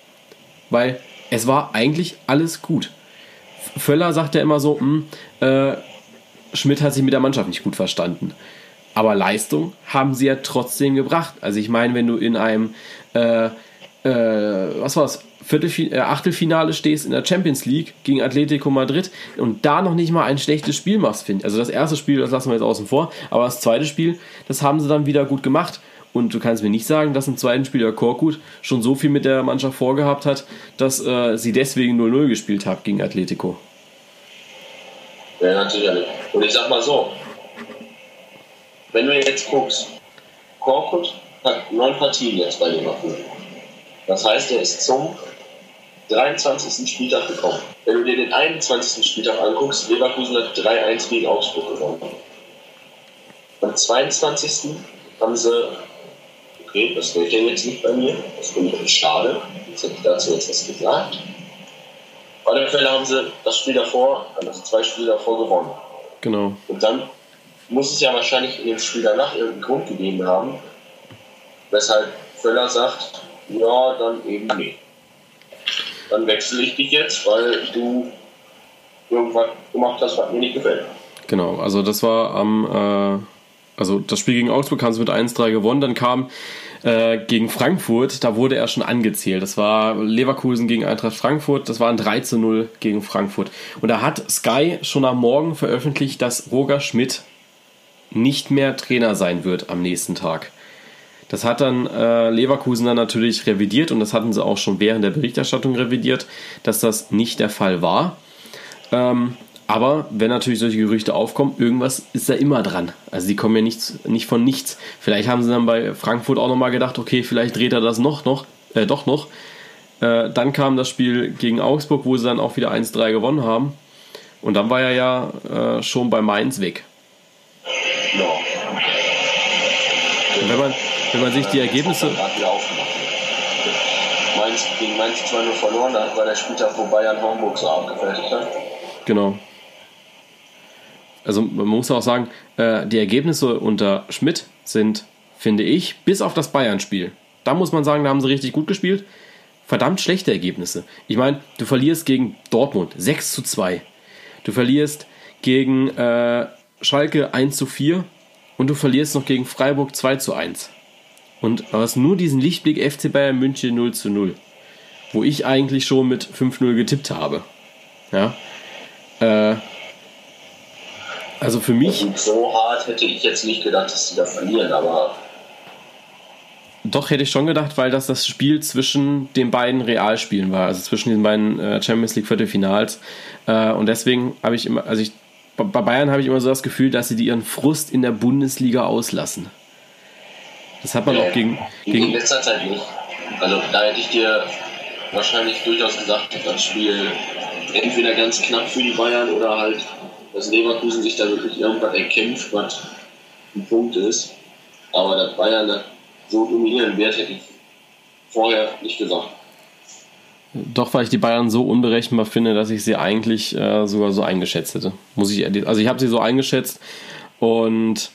Weil es war eigentlich alles gut. Völler sagt ja immer so, mh, hm, äh, Schmidt hat sich mit der Mannschaft nicht gut verstanden. Aber Leistung haben sie ja trotzdem gebracht. Also ich meine, wenn du in einem äh, äh, was war's, Viertelfin äh, Achtelfinale stehst in der Champions League gegen Atletico Madrid und da noch nicht mal ein schlechtes Spiel machst, finde ich. Also das erste Spiel, das lassen wir jetzt außen vor, aber das zweite Spiel, das haben sie dann wieder gut gemacht. Und du kannst mir nicht sagen, dass im zweiten Spiel der Korkut schon so viel mit der Mannschaft vorgehabt hat, dass äh, sie deswegen 0-0 gespielt hat gegen Atletico. Ja, natürlich. Und ich sag mal so, wenn du jetzt guckst, Korkut hat neun Partien jetzt bei Liverpool. Das heißt, er ist zum 23. Spieltag gekommen. Wenn du dir den 21. Spieltag anguckst, Leverkusen hat 3-1 gegen Augsburg gewonnen. Am 22. haben sie, okay, das steht ja jetzt nicht bei mir, das finde ich schade, jetzt hätte ich dazu jetzt was gesagt. Auf alle Fälle haben sie das Spiel davor, also zwei Spiele davor gewonnen. Genau. Und dann muss es ja wahrscheinlich in dem Spiel danach irgendeinen Grund gegeben haben, weshalb Völler sagt, ja, dann eben nee. Dann wechsle ich dich jetzt, weil du irgendwas gemacht hast, was mir nicht gefällt. Genau, also das war am, äh, also das Spiel gegen Augsburg haben sie mit 1-3 gewonnen, dann kam äh, gegen Frankfurt, da wurde er schon angezählt. Das war Leverkusen gegen Eintracht Frankfurt, das war ein 3 0 gegen Frankfurt. Und da hat Sky schon am Morgen veröffentlicht, dass Roger Schmidt nicht mehr Trainer sein wird am nächsten Tag. Das hat dann äh, Leverkusen dann natürlich revidiert und das hatten sie auch schon während der Berichterstattung revidiert, dass das nicht der Fall war. Ähm, aber wenn natürlich solche Gerüchte aufkommen, irgendwas ist da immer dran. Also die kommen ja nicht, nicht von nichts. Vielleicht haben sie dann bei Frankfurt auch nochmal gedacht, okay, vielleicht dreht er das noch, noch, äh, doch noch. Äh, dann kam das Spiel gegen Augsburg, wo sie dann auch wieder 1-3 gewonnen haben. Und dann war er ja äh, schon bei Mainz weg. Ja. Und wenn man, wenn man sich die Ergebnisse. Mainz, gegen Mainz 2-0 verloren hat, war der Spieltag, wo Bayern Hamburg so abgefertigt hat. Genau. Also man muss auch sagen, äh, die Ergebnisse unter Schmidt sind, finde ich, bis auf das Bayern-Spiel. Da muss man sagen, da haben sie richtig gut gespielt. Verdammt schlechte Ergebnisse. Ich meine, du verlierst gegen Dortmund 6 zu 2. Du verlierst gegen äh, Schalke 1 zu 4 und du verlierst noch gegen Freiburg 2 zu 1. Und du hast nur diesen Lichtblick FC Bayern München 0 zu 0, wo ich eigentlich schon mit 5-0 getippt habe. Ja. Äh, also für mich. So hart hätte ich jetzt nicht gedacht, dass sie da verlieren, aber. Doch, hätte ich schon gedacht, weil das das Spiel zwischen den beiden Realspielen war, also zwischen den beiden äh, Champions League Viertelfinals. Äh, und deswegen habe ich immer, also ich, bei Bayern habe ich immer so das Gefühl, dass sie ihren Frust in der Bundesliga auslassen. Das hat man ja, auch gegen, gegen. In letzter Zeit nicht. Also da hätte ich dir wahrscheinlich durchaus gesagt, das Spiel entweder ganz knapp für die Bayern oder halt, dass Leverkusen sich da wirklich irgendwas erkämpft, was ein Punkt ist. Aber dass Bayern so dominieren wird, hätte ich vorher nicht gesagt. Doch, weil ich die Bayern so unberechenbar finde, dass ich sie eigentlich äh, sogar so eingeschätzt hätte. Muss ich Also ich habe sie so eingeschätzt und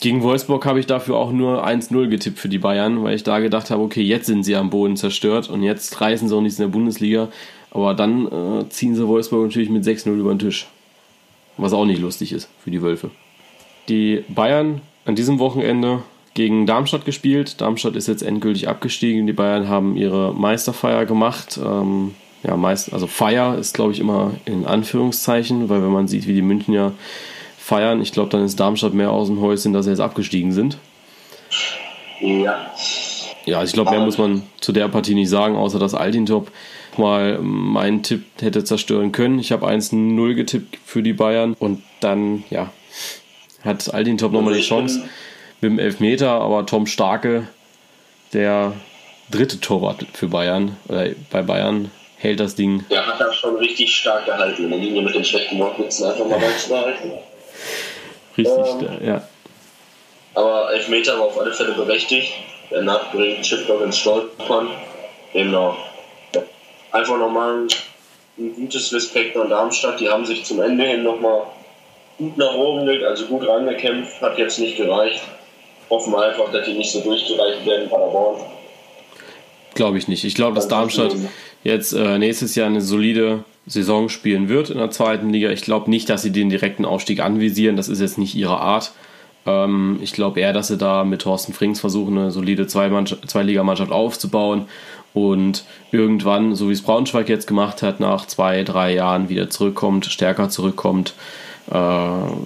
gegen Wolfsburg habe ich dafür auch nur 1-0 getippt für die Bayern, weil ich da gedacht habe, okay, jetzt sind sie am Boden zerstört und jetzt reißen sie auch nichts in der Bundesliga. Aber dann äh, ziehen sie Wolfsburg natürlich mit 6-0 über den Tisch. Was auch nicht lustig ist für die Wölfe. Die Bayern an diesem Wochenende gegen Darmstadt gespielt. Darmstadt ist jetzt endgültig abgestiegen. Die Bayern haben ihre Meisterfeier gemacht. Ähm, ja, meist, also Feier ist, glaube ich, immer in Anführungszeichen, weil wenn man sieht, wie die München ja feiern, ich glaube, dann ist Darmstadt mehr aus dem Häuschen, dass sie jetzt abgestiegen sind. Ja. Ja, also ich glaube, mehr muss man zu der Partie nicht sagen, außer dass Altintop mal meinen Tipp hätte zerstören können. Ich habe 1-0 getippt für die Bayern und dann, ja, hat Altintop nochmal die Chance mit dem Elfmeter, aber Tom Starke, der dritte Torwart für Bayern, oder bei Bayern, hält das Ding. Der hat da schon richtig stark gehalten, in der Linie mit den schlechten Wortwitzen einfach mal beizubehalten. Richtig, ähm, ja. Aber Elfmeter war auf alle Fälle berechtigt. Der nachbringt Chiplock ins Stolpern. Genau. Einfach nochmal ein gutes Respekt an Darmstadt. Die haben sich zum Ende hin nochmal gut nach oben gelegt, also gut rangekämpft, hat jetzt nicht gereicht. Hoffen wir einfach, dass die nicht so durchgereicht werden in Paderborn. Glaube ich nicht. Ich glaube, dass Darmstadt jetzt äh, nächstes Jahr eine solide Saison spielen wird in der zweiten Liga. Ich glaube nicht, dass sie den direkten Aufstieg anvisieren. Das ist jetzt nicht ihre Art. Ähm, ich glaube eher, dass sie da mit Thorsten Frings versuchen, eine solide Zweiligamannschaft aufzubauen und irgendwann, so wie es Braunschweig jetzt gemacht hat, nach zwei, drei Jahren wieder zurückkommt, stärker zurückkommt. Äh,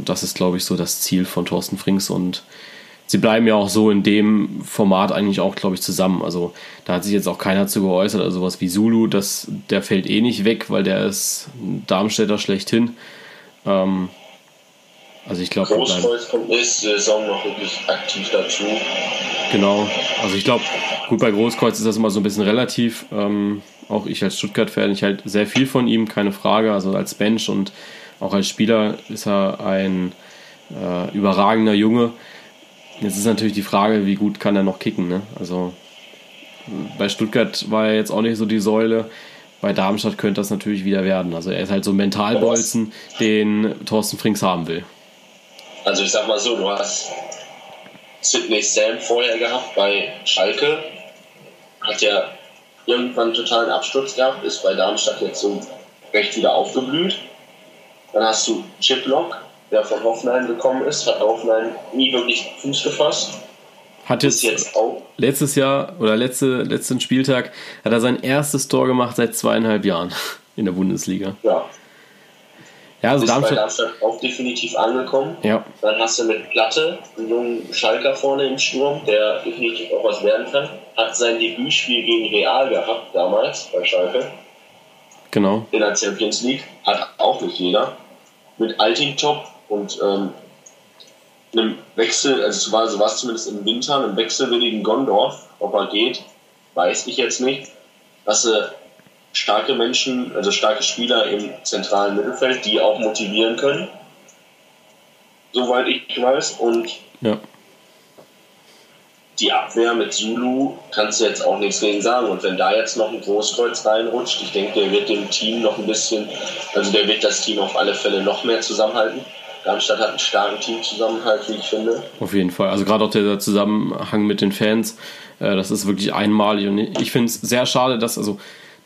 das ist, glaube ich, so das Ziel von Thorsten Frings und sie bleiben ja auch so in dem Format eigentlich auch, glaube ich, zusammen. Also da hat sich jetzt auch keiner zu geäußert. Also sowas wie Zulu, das, der fällt eh nicht weg, weil der ist Darmstädter schlechthin. Ähm, also ich glaube, Großkreuz kommt nächste Saison noch wirklich aktiv dazu. Genau. Also ich glaube, gut bei Großkreuz ist das immer so ein bisschen relativ. Ähm, auch ich als Stuttgart-Fan, ich halte sehr viel von ihm, keine Frage. Also als Bench und auch als Spieler ist er ein äh, überragender Junge. Jetzt ist natürlich die Frage, wie gut kann er noch kicken. Ne? Also bei Stuttgart war er jetzt auch nicht so die Säule. Bei Darmstadt könnte das natürlich wieder werden. Also er ist halt so ein Mentalbolzen, den Thorsten Frings haben will. Also ich sag mal so, du hast Sidney Sam vorher gehabt bei Schalke. Hat ja irgendwann einen totalen Absturz gehabt, ist bei Darmstadt jetzt so recht wieder aufgeblüht. Dann hast du Chiplock, der von Hoffenheim gekommen ist, hat Hoffenheim nie wirklich Fuß gefasst. Hat jetzt, jetzt auch. letztes Jahr oder letzte, letzten Spieltag hat er sein erstes Tor gemacht seit zweieinhalb Jahren in der Bundesliga. Ja. Ja, also ist Darmstadt, bei Darmstadt auch definitiv angekommen. Ja. Dann hast du mit Platte einen jungen Schalker vorne im Sturm, der definitiv auch was werden kann. Hat sein Debütspiel gegen Real gehabt damals bei Schalke. Genau. In der Champions League. Hat auch nicht jeder. Mit Alting-Top und ähm, einem Wechsel, also war, so war es zumindest im Winter, einem wechselwilligen Gondorf, ob er geht, weiß ich jetzt nicht. Dass sie starke Menschen, also starke Spieler im zentralen Mittelfeld, die auch motivieren können. Soweit ich weiß. Und ja. die Abwehr mit Zulu kannst du jetzt auch nichts gegen sagen. Und wenn da jetzt noch ein Großkreuz reinrutscht, ich denke, der wird dem Team noch ein bisschen, also der wird das Team auf alle Fälle noch mehr zusammenhalten. Darmstadt hat einen starken Teamzusammenhalt, wie ich finde. Auf jeden Fall. Also gerade auch der Zusammenhang mit den Fans, äh, das ist wirklich einmalig. Und ich finde es sehr schade, dass, also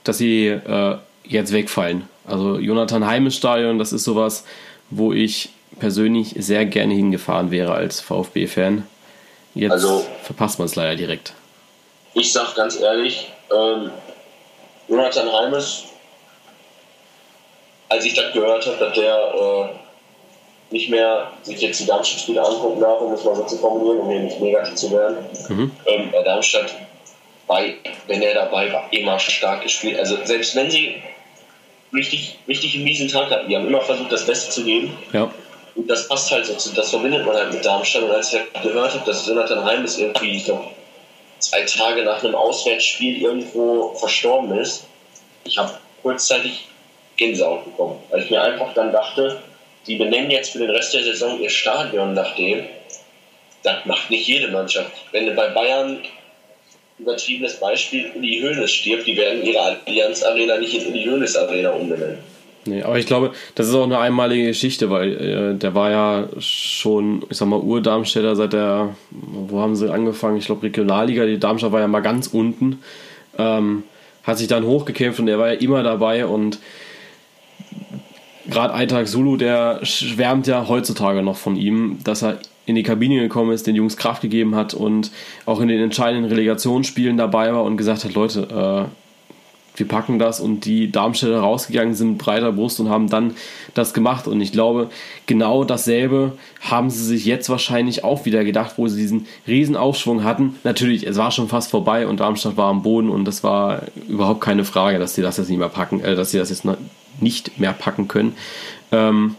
dass sie äh, jetzt wegfallen. Also Jonathan Heimes Stadion, das ist sowas, wo ich persönlich sehr gerne hingefahren wäre als VfB-Fan. Jetzt also, verpasst man es leider direkt. Ich sag ganz ehrlich, ähm, Jonathan Heimes, als ich das gehört habe, dass der äh, nicht mehr sich jetzt die Darmstadt-Spiele angucken darf, um es mal so zu formulieren, um hier nicht negativ zu werden, mhm. ähm, bei Darmstadt bei, wenn er dabei war, immer stark gespielt. Also selbst wenn sie richtig, richtig einen miesen Tag hatten, die haben immer versucht, das Beste zu geben. Ja. Und das passt halt so, das verbindet man halt mit Darmstadt. Und als ich halt gehört habe, dass Jonathan Heimes irgendwie, ich glaube, zwei Tage nach einem Auswärtsspiel irgendwo verstorben ist, ich habe kurzzeitig Gänsehaut bekommen. Weil ich mir einfach dann dachte, die benennen jetzt für den Rest der Saison ihr Stadion nach dem. Das macht nicht jede Mannschaft. Wenn du bei Bayern übertriebenes Beispiel Uli Hoeneß stirbt, die werden ihre Allianz Arena nicht in Uli Hoeneß Arena umbenennen. Nee, aber ich glaube, das ist auch eine einmalige Geschichte, weil äh, der war ja schon, ich sag mal, Ur-Darmstädter seit der, wo haben sie angefangen? Ich glaube, Regionalliga, die Darmstadt war ja mal ganz unten, ähm, hat sich dann hochgekämpft und er war ja immer dabei und gerade Aitak Zulu, der schwärmt ja heutzutage noch von ihm, dass er in die Kabine gekommen ist, den Jungs Kraft gegeben hat und auch in den entscheidenden Relegationsspielen dabei war und gesagt hat, Leute, äh, wir packen das und die Darmstädter rausgegangen sind mit breiter Brust und haben dann das gemacht und ich glaube, genau dasselbe haben sie sich jetzt wahrscheinlich auch wieder gedacht, wo sie diesen riesen Aufschwung hatten. Natürlich, es war schon fast vorbei und Darmstadt war am Boden und das war überhaupt keine Frage, dass sie das jetzt nicht mehr packen, äh, dass sie das jetzt nicht mehr packen können. Ähm,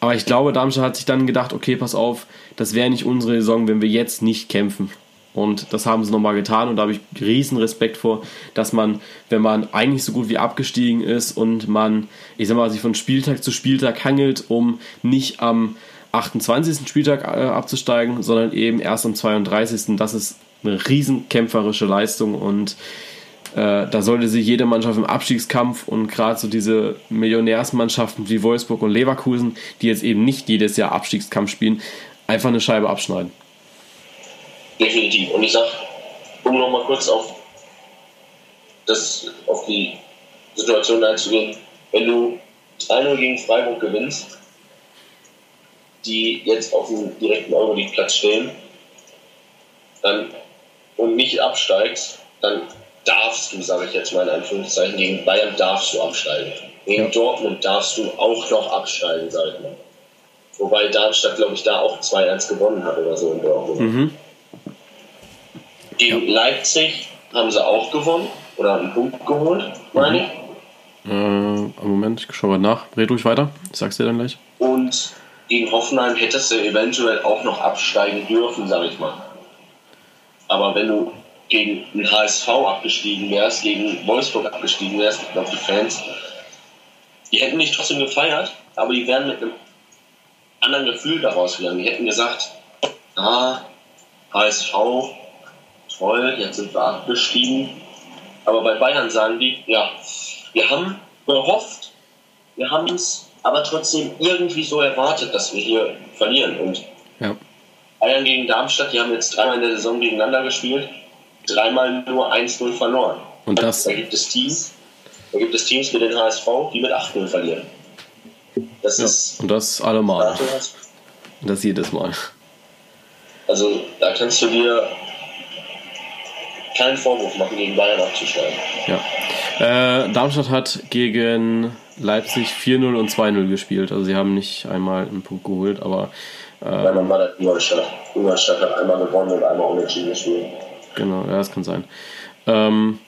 aber ich glaube, Darmstadt hat sich dann gedacht, okay, pass auf, das wäre nicht unsere Saison, wenn wir jetzt nicht kämpfen. Und das haben sie nochmal getan und da habe ich riesen Respekt vor, dass man, wenn man eigentlich so gut wie abgestiegen ist und man, ich sag mal, sich von Spieltag zu Spieltag hangelt, um nicht am 28. Spieltag äh, abzusteigen, sondern eben erst am 32. Das ist eine riesen kämpferische Leistung und da sollte sich jede Mannschaft im Abstiegskampf und gerade so diese Millionärsmannschaften wie Wolfsburg und Leverkusen, die jetzt eben nicht jedes Jahr Abstiegskampf spielen, einfach eine Scheibe abschneiden. Definitiv. Und ich sag, um nochmal kurz auf, das, auf die Situation einzugehen, wenn du 3-0 gegen Freiburg gewinnst, die jetzt auf dem direkten Euroleague-Platz stehen, dann und nicht absteigst, dann darfst du, sage ich jetzt mal in Anführungszeichen, gegen Bayern darfst du absteigen. Gegen ja. Dortmund darfst du auch noch absteigen, sage ich mal. Wobei Darmstadt, glaube ich, da auch 2-1 gewonnen hat oder so in Dortmund. Mhm. Gegen ja. Leipzig haben sie auch gewonnen oder einen Punkt geholt, meine ich. Mhm. Äh, Moment, ich schaue mal nach. Red ruhig weiter, ich sag's dir dann gleich. Und gegen Hoffenheim hättest du eventuell auch noch absteigen dürfen, sage ich mal. Aber wenn du gegen den HSV abgestiegen wärst, gegen Wolfsburg abgestiegen wärst, ich glaube, die Fans, die hätten dich trotzdem gefeiert, aber die wären mit einem anderen Gefühl daraus gegangen. Die hätten gesagt, ah, HSV, toll, jetzt sind wir abgestiegen. Aber bei Bayern sagen die, ja, wir haben gehofft, wir haben es aber trotzdem irgendwie so erwartet, dass wir hier verlieren. Und ja. Bayern gegen Darmstadt, die haben jetzt dreimal in der Saison gegeneinander gespielt dreimal nur 1-0 verloren. Und das? Da gibt es Teams, da gibt es Teams wie den HSV, die mit 8-0 verlieren. Das ja, ist. Und das allemal. Und das jedes Mal. Also da kannst du dir keinen Vorwurf machen, gegen Bayern abzusteigen. Ja. Äh, Darmstadt hat gegen Leipzig 4-0 und 2-0 gespielt. Also sie haben nicht einmal einen Punkt geholt, aber. Äh, Weil man mal Ingolstadt. Ingolstadt hat einmal gewonnen und einmal unentschieden gespielt. Genau, ja, das kann sein. Ähm,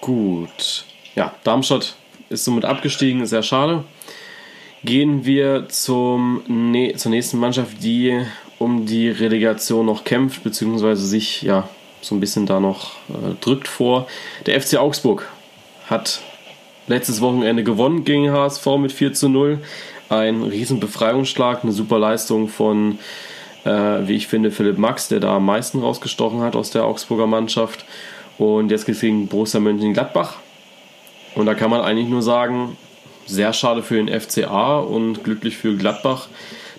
gut. Ja, Darmstadt ist somit abgestiegen, sehr schade. Gehen wir zum, ne zur nächsten Mannschaft, die um die Relegation noch kämpft, beziehungsweise sich ja so ein bisschen da noch äh, drückt vor. Der FC Augsburg hat letztes Wochenende gewonnen gegen HSV mit 4 zu 0. Ein riesen Befreiungsschlag, eine super Leistung von äh, wie ich finde, Philipp Max, der da am meisten rausgestochen hat aus der Augsburger Mannschaft. Und jetzt geht es gegen Borussia Mönchengladbach. Und da kann man eigentlich nur sagen, sehr schade für den FCA und glücklich für Gladbach,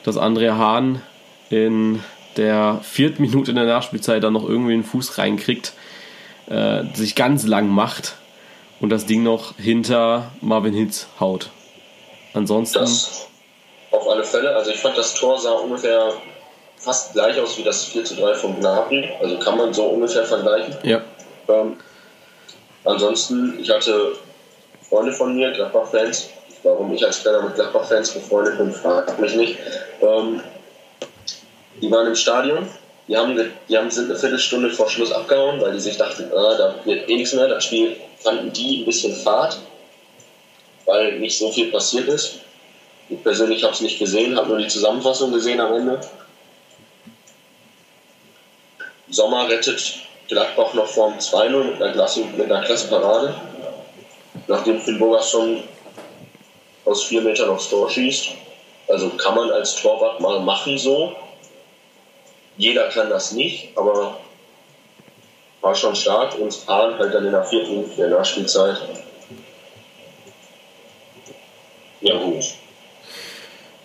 dass Andrea Hahn in der vierten Minute in der Nachspielzeit dann noch irgendwie einen Fuß reinkriegt, äh, sich ganz lang macht und das Ding noch hinter Marvin Hitz haut. Ansonsten. Das auf alle Fälle. Also ich fand das Tor sah ungefähr fast gleich aus wie das 4 zu 3 von Gnabry. Also kann man so ungefähr vergleichen. Ja. Ähm, ansonsten, ich hatte Freunde von mir, Gladbach-Fans. Warum ich als Trainer mit Gladbach-Fans befreundet bin, fragt mich nicht. Ähm, die waren im Stadion. Die, haben, die haben, sind eine Viertelstunde vor Schluss abgehauen, weil die sich dachten, ah, da wird eh nichts mehr. Das Spiel fanden die ein bisschen fad, weil nicht so viel passiert ist. Ich persönlich habe es nicht gesehen, habe nur die Zusammenfassung gesehen am Ende. Sommer rettet Gladbach noch vorm 2-0 mit einer, Klasse, mit einer klasse Parade. nachdem Finn Bogerson aus vier Metern aufs Tor schießt. Also kann man als Torwart mal machen so. Jeder kann das nicht, aber war schon stark und Ahn halt dann in der vierten, der Nachspielzeit. Ja gut.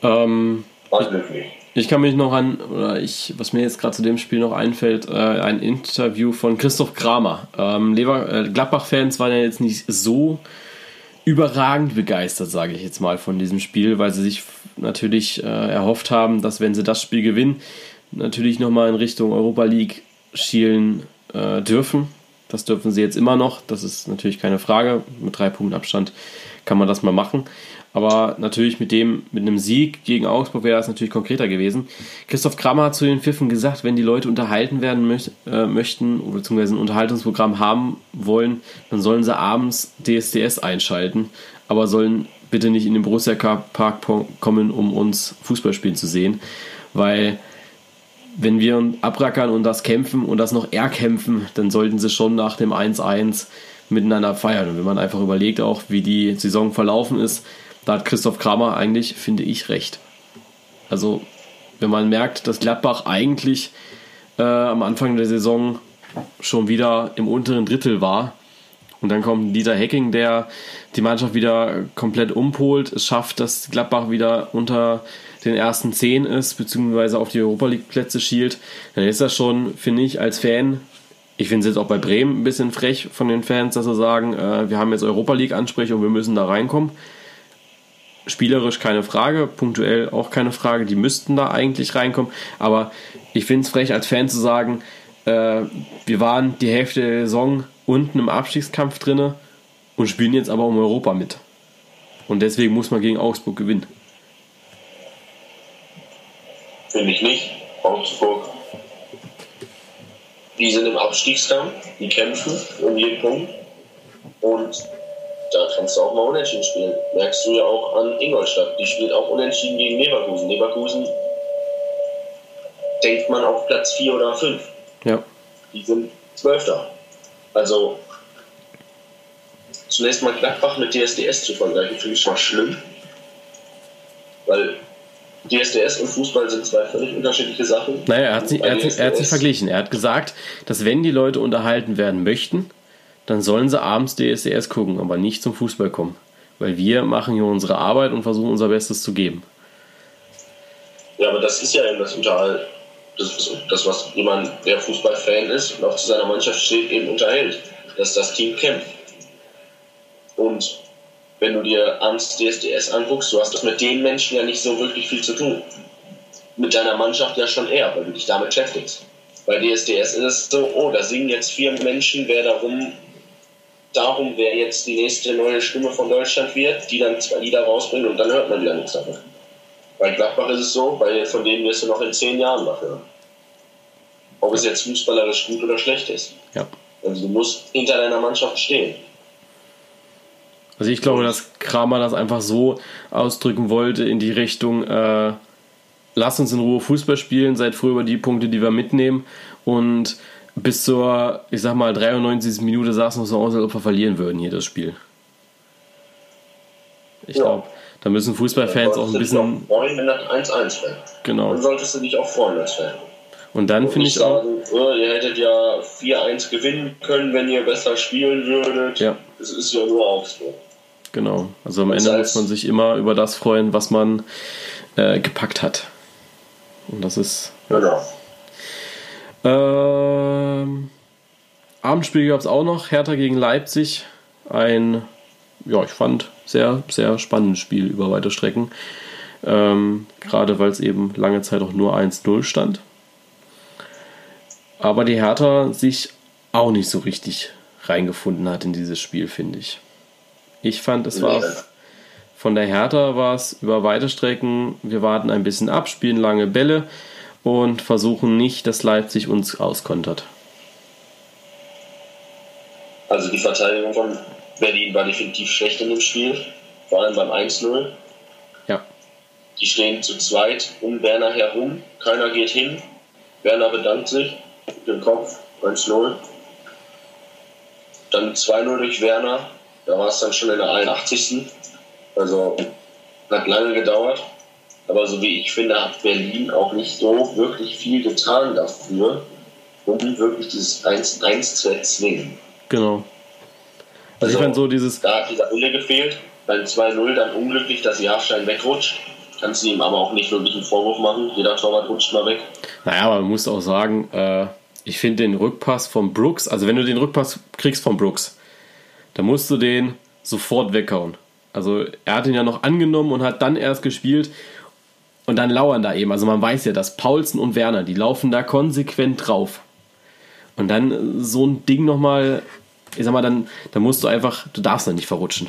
Ähm, war glücklich. Ich kann mich noch an, oder ich, was mir jetzt gerade zu dem Spiel noch einfällt, äh, ein Interview von Christoph Kramer. Ähm, äh, Gladbach-Fans waren ja jetzt nicht so überragend begeistert, sage ich jetzt mal, von diesem Spiel, weil sie sich natürlich äh, erhofft haben, dass wenn sie das Spiel gewinnen, natürlich nochmal in Richtung Europa League schielen äh, dürfen. Das dürfen sie jetzt immer noch, das ist natürlich keine Frage. Mit drei Punkten Abstand kann man das mal machen. Aber natürlich mit dem, mit einem Sieg gegen Augsburg wäre das natürlich konkreter gewesen. Christoph Kramer hat zu den Pfiffen gesagt, wenn die Leute unterhalten werden möcht, äh, möchten, oder beziehungsweise ein Unterhaltungsprogramm haben wollen, dann sollen sie abends DSDS einschalten, aber sollen bitte nicht in den Borussia Park kommen, um uns Fußball spielen zu sehen. Weil wenn wir abrackern und das kämpfen und das noch erkämpfen, dann sollten sie schon nach dem 1-1 miteinander feiern. Und wenn man einfach überlegt auch, wie die Saison verlaufen ist, da hat Christoph Kramer eigentlich, finde ich, recht. Also, wenn man merkt, dass Gladbach eigentlich äh, am Anfang der Saison schon wieder im unteren Drittel war, und dann kommt Dieter Hecking, der die Mannschaft wieder komplett umpolt, es schafft, dass Gladbach wieder unter den ersten zehn ist, beziehungsweise auf die Europa League Plätze schielt, dann ist das schon, finde ich, als Fan, ich finde es jetzt auch bei Bremen ein bisschen frech von den Fans, dass sie sagen, äh, wir haben jetzt Europa League Ansprechung und wir müssen da reinkommen. Spielerisch keine Frage, punktuell auch keine Frage, die müssten da eigentlich reinkommen. Aber ich finde es frech als Fan zu sagen, äh, wir waren die Hälfte der Saison unten im Abstiegskampf drinne und spielen jetzt aber um Europa mit. Und deswegen muss man gegen Augsburg gewinnen. Finde ich nicht. Augsburg, die sind im Abstiegskampf, die kämpfen um jeden Punkt. Und da kannst du auch mal unentschieden spielen. Merkst du ja auch an Ingolstadt. Die spielt auch unentschieden gegen Leverkusen. Leverkusen denkt man auf Platz 4 oder 5. Ja. Die sind Zwölfter. Also zunächst mal Gladbach mit DSDS zu vergleichen, finde ich schon schlimm. Weil DSDS und Fußball sind zwei völlig unterschiedliche Sachen. Naja, er hat, sich, er, hat, er hat sich verglichen. Er hat gesagt, dass wenn die Leute unterhalten werden möchten, dann sollen sie abends DSDS gucken, aber nicht zum Fußball kommen. Weil wir machen hier unsere Arbeit und versuchen unser Bestes zu geben. Ja, aber das ist ja eben das Unterhalt. Das ist das, was jemand, der Fußballfan ist und auch zu seiner Mannschaft steht, eben unterhält. Dass das Team kämpft. Und wenn du dir abends DSDS anguckst, du hast das mit den Menschen ja nicht so wirklich viel zu tun. Mit deiner Mannschaft ja schon eher, weil du dich damit beschäftigst. Bei DSDS ist es so, oh, da singen jetzt vier Menschen, wer darum darum, wer jetzt die nächste neue Stimme von Deutschland wird, die dann zwei Lieder rausbringt und dann hört man wieder nichts davon. Bei Gladbach ist es so, bei, von denen wirst du noch in zehn Jahren was hören. Ob es jetzt fußballerisch gut oder schlecht ist. Ja. Also du musst hinter deiner Mannschaft stehen. Also ich glaube, dass Kramer das einfach so ausdrücken wollte in die Richtung, äh, lass uns in Ruhe Fußball spielen, seid froh über die Punkte, die wir mitnehmen und bis zur, ich sag mal, 93. Minute sah es noch so aus, als ob wir verlieren würden hier das Spiel. Ich ja. glaube, da müssen Fußballfans auch ein bisschen. Freuen, wenn das 1-1 wäre. Genau. Dann solltest du dich auch freuen als Fan. Und dann finde ich sagen, auch. Oh, ihr hättet ja 4-1 gewinnen können, wenn ihr besser spielen würdet. Ja. Es ist ja nur Augsburg. Genau. Also am das Ende muss man sich immer über das freuen, was man äh, gepackt hat. Und das ist. Ja. Genau. Ähm, Abendspiel gab es auch noch, Hertha gegen Leipzig. Ein, ja, ich fand, sehr, sehr spannendes Spiel über weite Strecken. Ähm, Gerade weil es eben lange Zeit auch nur 1-0 stand. Aber die Hertha sich auch nicht so richtig reingefunden hat in dieses Spiel, finde ich. Ich fand, es war von der Hertha war es über weite Strecken, wir warten ein bisschen ab, spielen lange Bälle und versuchen nicht, dass Leipzig uns auskontert. Also die Verteidigung von Berlin war definitiv schlecht in dem Spiel, vor allem beim 1-0. Ja. Die stehen zu zweit um Werner herum, keiner geht hin. Werner bedankt sich mit dem Kopf 1-0. Dann 2-0 durch Werner. Da war es dann schon in der 81. Also hat lange gedauert. Aber so wie ich finde, hat Berlin auch nicht so wirklich viel getan dafür, um wirklich dieses 1-1 zu erzwingen. Genau. Also, also ich meine so dieses... Da hat dieser Wille gefehlt. Beim 2-0 dann unglücklich, dass Jahrstein wegrutscht. Kannst du ihm aber auch nicht wirklich einen Vorwurf machen. Jeder Torwart rutscht mal weg. Naja, aber man muss auch sagen, äh, ich finde den Rückpass von Brooks, also wenn du den Rückpass kriegst von Brooks, dann musst du den sofort weghauen. Also er hat ihn ja noch angenommen und hat dann erst gespielt und dann lauern da eben. Also man weiß ja, dass Paulsen und Werner, die laufen da konsequent drauf. Und dann so ein Ding nochmal, ich sag mal, dann, dann musst du einfach, du darfst da nicht verrutschen.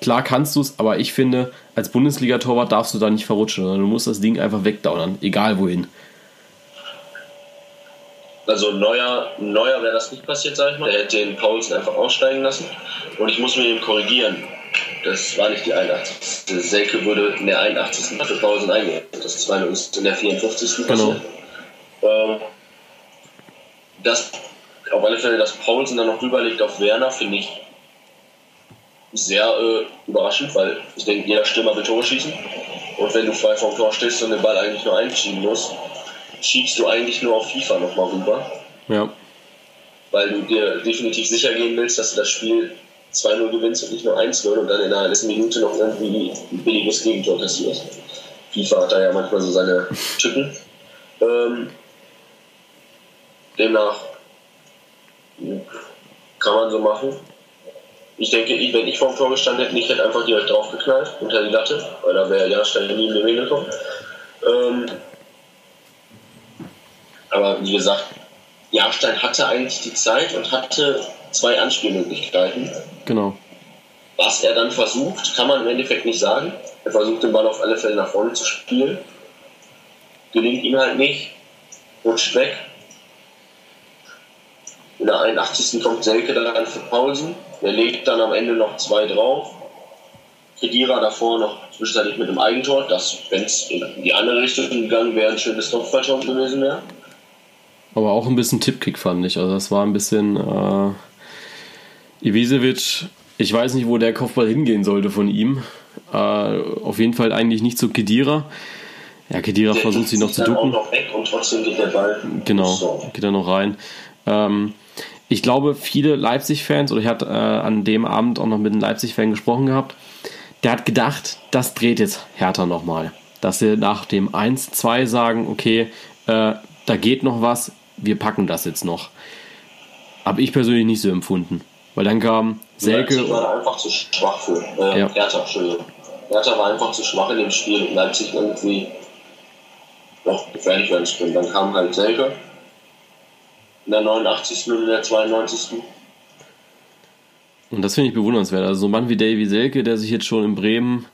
Klar kannst du es, aber ich finde, als Bundesliga-Torwart darfst du da nicht verrutschen, sondern du musst das Ding einfach wegdauern, egal wohin. Also Neuer, Neuer wäre das nicht passiert, sag ich mal. Der hätte den Paulsen einfach aussteigen lassen. Und ich muss mir eben korrigieren. Das war nicht die 81. Selke würde in der 81. für Pausen eingehen. Das 2 ist in der 54. Genau. Ähm, das, auf alle Fälle, dass Paulsen dann noch rüberlegt auf Werner, finde ich sehr äh, überraschend, weil ich denke, jeder Stürmer will Tore schießen. Und wenn du frei vom Tor stehst und den Ball eigentlich nur einschieben musst, schiebst du eigentlich nur auf FIFA nochmal rüber. Ja. Weil du dir definitiv sicher gehen willst, dass du das Spiel 2-0 gewinnst und nicht nur 1-0 und dann in der letzten Minute noch irgendwie ein billiges Gegentor kassierst. FIFA hat da ja manchmal so seine Tücken. Ähm, demnach kann man so machen. Ich denke, wenn ich vor dem Tor gestanden hätte, ich hätte einfach direkt draufgeknallt unter die Latte, weil da wäre Jahrstein nie in den Ring gekommen. Ähm, aber wie gesagt, Jahrstein hatte eigentlich die Zeit und hatte zwei Anspielmöglichkeiten. Genau. Was er dann versucht, kann man im Endeffekt nicht sagen. Er versucht den Ball auf alle Fälle nach vorne zu spielen. Gelingt ihm halt nicht. Rutscht weg. In der 81. kommt Selke dann für Paulsen. Der legt dann am Ende noch zwei drauf. Kedira davor noch zwischenzeitlich mit einem Eigentor, das, wenn es in die andere Richtung gegangen wäre, ein schönes Kopfballtor gewesen wäre. Aber auch ein bisschen Tippkick fand ich. Also das war ein bisschen äh, Ivisevic, ich weiß nicht, wo der Kopfball hingehen sollte von ihm. Äh, auf jeden Fall eigentlich nicht zu Kedira. Ja, Kedira der versucht sich noch zu ducken. Noch weg und trotzdem geht der Ball. Genau, so. geht er noch rein. Ähm, ich glaube, viele Leipzig-Fans, oder ich hatte äh, an dem Abend auch noch mit einem Leipzig-Fan gesprochen gehabt, der hat gedacht, das dreht jetzt Hertha nochmal. Dass sie nach dem 1-2 sagen, okay, äh, da geht noch was, wir packen das jetzt noch. Habe ich persönlich nicht so empfunden. Weil dann kam Selke. Leipzig war einfach zu schwach für. Äh, ja. Hertha, Entschuldigung. Hertha war einfach zu schwach in dem Spiel und Leipzig irgendwie noch gefährlich werden können. Dann kam halt Selke in der 89. und in der 92. Und das finde ich bewundernswert. Also so ein Mann wie Davy Selke, der sich jetzt schon in Bremen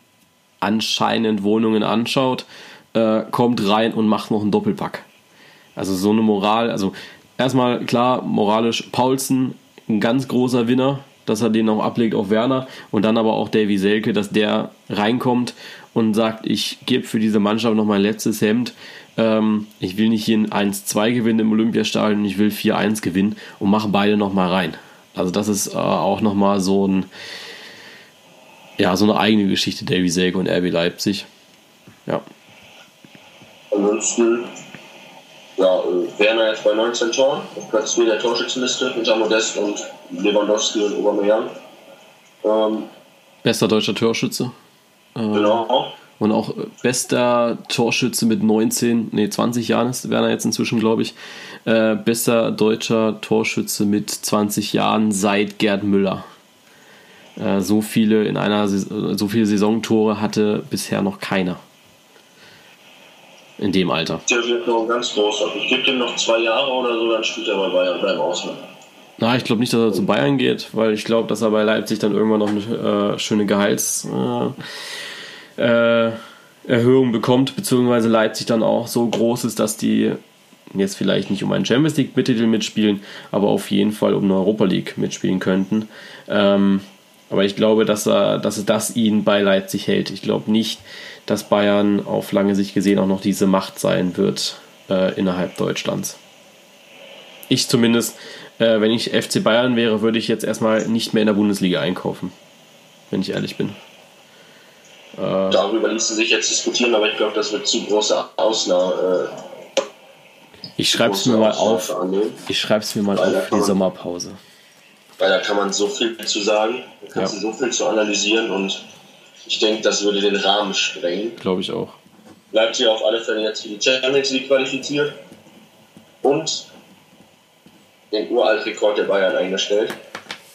anscheinend Wohnungen anschaut, äh, kommt rein und macht noch einen Doppelpack. Also so eine Moral, also erstmal klar, moralisch Paulsen ein ganz großer Winner, dass er den auch ablegt auf Werner und dann aber auch Davy Selke, dass der reinkommt und sagt, ich gebe für diese Mannschaft noch mein letztes Hemd. Ähm, ich will nicht hier ein 1-2 gewinnen im Olympiastadion, ich will 4-1 gewinnen und mache beide nochmal rein. Also das ist äh, auch nochmal so ein ja, so eine eigene Geschichte, Davy Selke und RB Leipzig. Ja. Ansonsten ja, äh, Werner jetzt bei 19 Toren, auf Platz 4 der Torschützenliste, hinter Modest und Lewandowski und Aubameyang. Ähm, Bester deutscher Torschütze. Äh, genau. Und auch bester Torschütze mit 19, nee, 20 Jahren ist Werner jetzt inzwischen, glaube ich. Äh, bester deutscher Torschütze mit 20 Jahren seit Gerd Müller. Äh, so viele in einer so viele Saisontore hatte bisher noch keiner in dem Alter. Der wird noch ein ganz großer. Ich gebe dem noch zwei Jahre oder so, dann spielt er bei Bayern beim Ausland. Na, ich glaube nicht, dass er zu Bayern geht, weil ich glaube, dass er bei Leipzig dann irgendwann noch eine äh, schöne Gehaltserhöhung äh, äh, bekommt, beziehungsweise Leipzig dann auch so groß ist, dass die jetzt vielleicht nicht um einen Champions League Mittitel mitspielen, aber auf jeden Fall um eine Europa League mitspielen könnten. Ähm, aber ich glaube, dass er, dass das ihn bei Leipzig hält. Ich glaube nicht, dass Bayern auf lange Sicht gesehen auch noch diese Macht sein wird äh, innerhalb Deutschlands. Ich zumindest Äh, wenn ich FC Bayern wäre, würde ich jetzt erstmal nicht mehr in der Bundesliga einkaufen. Wenn ich ehrlich bin. Äh, Darüber ließe sich jetzt diskutieren, aber ich glaube, das wird zu große Ausnahme. Äh, ich schreibe es mir mal auf. Ich schreibe es mir mal auf die Sommerpause. Weil da kann man so viel zu sagen, da kannst ja. du so viel zu analysieren und ich denke, das würde den Rahmen sprengen. Glaube ich auch. Leipzig auf alle Fälle jetzt für die Champions League qualifiziert und den Uraltrekord der Bayern eingestellt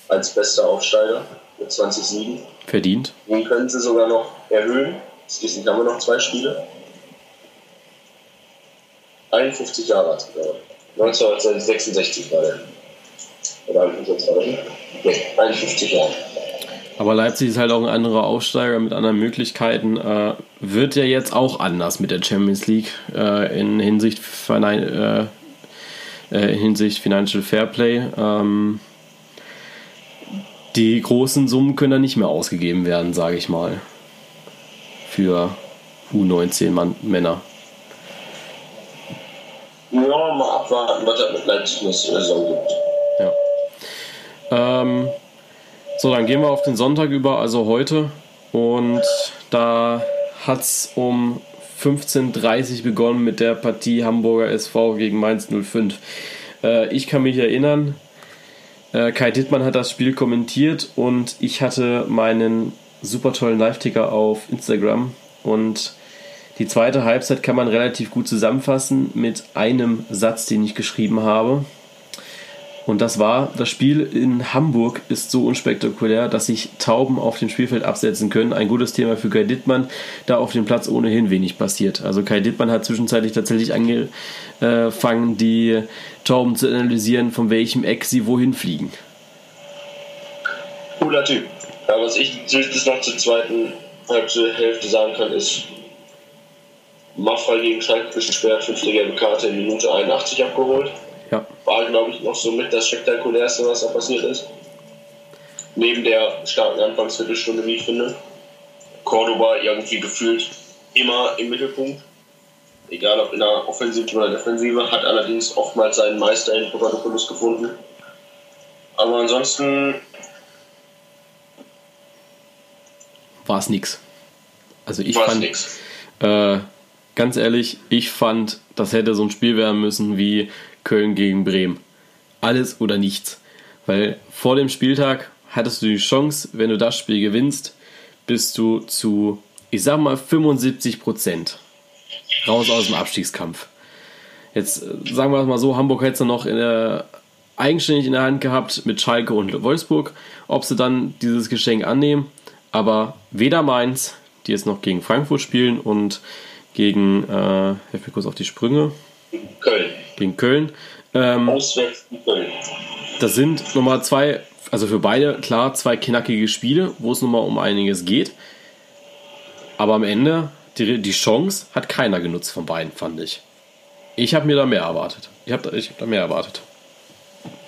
als bester Aufsteiger mit 20 Siegen. Verdient. Den können sie sogar noch erhöhen. Schließlich haben wir noch zwei Spiele. 51 Jahre alt, 1966 war der. Oder 1920? Nee, 51 Jahre. Aber Leipzig ist halt auch ein anderer Aufsteiger mit anderen Möglichkeiten. Äh, wird ja jetzt auch anders mit der Champions League äh, in Hinsicht, äh, äh, in Hinsicht Financial Fairplay. Ähm, die großen Summen können da nicht mehr ausgegeben werden, sage ich mal. Für U19 Männer. Ja, mal abwarten, was das mit Leipzig nächste Saison gibt. Ja. Ähm, so, dann gehen wir auf den Sonntag über, also heute. Und da hat es um 15.30 Uhr begonnen mit der Partie Hamburger SV gegen Mainz 05. Äh, ich kann mich erinnern, äh, Kai Dittmann hat das Spiel kommentiert und ich hatte meinen super tollen Live-Ticker auf Instagram und die zweite Halbzeit kann man relativ gut zusammenfassen mit einem Satz, den ich geschrieben habe. Und das war, das Spiel in Hamburg ist so unspektakulär, dass sich Tauben auf dem Spielfeld absetzen können. Ein gutes Thema für Kai Dittmann, da auf dem Platz ohnehin wenig passiert. Also Kai Dittmann hat zwischenzeitlich tatsächlich angefangen, die Tauben zu analysieren, von welchem Eck sie wohin fliegen. Cooler Typ. Ja, was ich zumindest noch zur zweiten Hälfte sagen kann, ist, Maffrey gegen Schalke gesperrt, fünfte gelbe Karte in Minute 81 abgeholt. Ja. War, glaube ich, noch so mit das spektakulärste, was da passiert ist. Neben der starken Anfangsviertelstunde, wie ich finde. Cordoba irgendwie gefühlt immer im Mittelpunkt. Egal ob in der Offensive oder Defensive, hat allerdings oftmals seinen Meister in Papadopoulos gefunden. Aber ansonsten. War es nix. Also ich fand. Nix. Äh, ganz ehrlich, ich fand, das hätte so ein Spiel werden müssen wie Köln gegen Bremen. Alles oder nichts. Weil vor dem Spieltag hattest du die Chance, wenn du das Spiel gewinnst, bist du zu, ich sag mal, 75 Prozent raus aus dem Abstiegskampf. Jetzt äh, sagen wir es mal so, Hamburg hätte es noch in der, eigenständig in der Hand gehabt mit Schalke und Wolfsburg, ob sie dann dieses Geschenk annehmen. Aber weder Mainz, die jetzt noch gegen Frankfurt spielen und gegen, äh, helf mir kurz auf die Sprünge. Köln gegen Köln. Ähm, Auswärts in Köln. Das sind nochmal zwei, also für beide klar, zwei knackige Spiele, wo es nochmal um einiges geht. Aber am Ende, die, die Chance hat keiner genutzt von beiden, fand ich. Ich habe mir da mehr erwartet. Ich habe ich hab da mehr erwartet.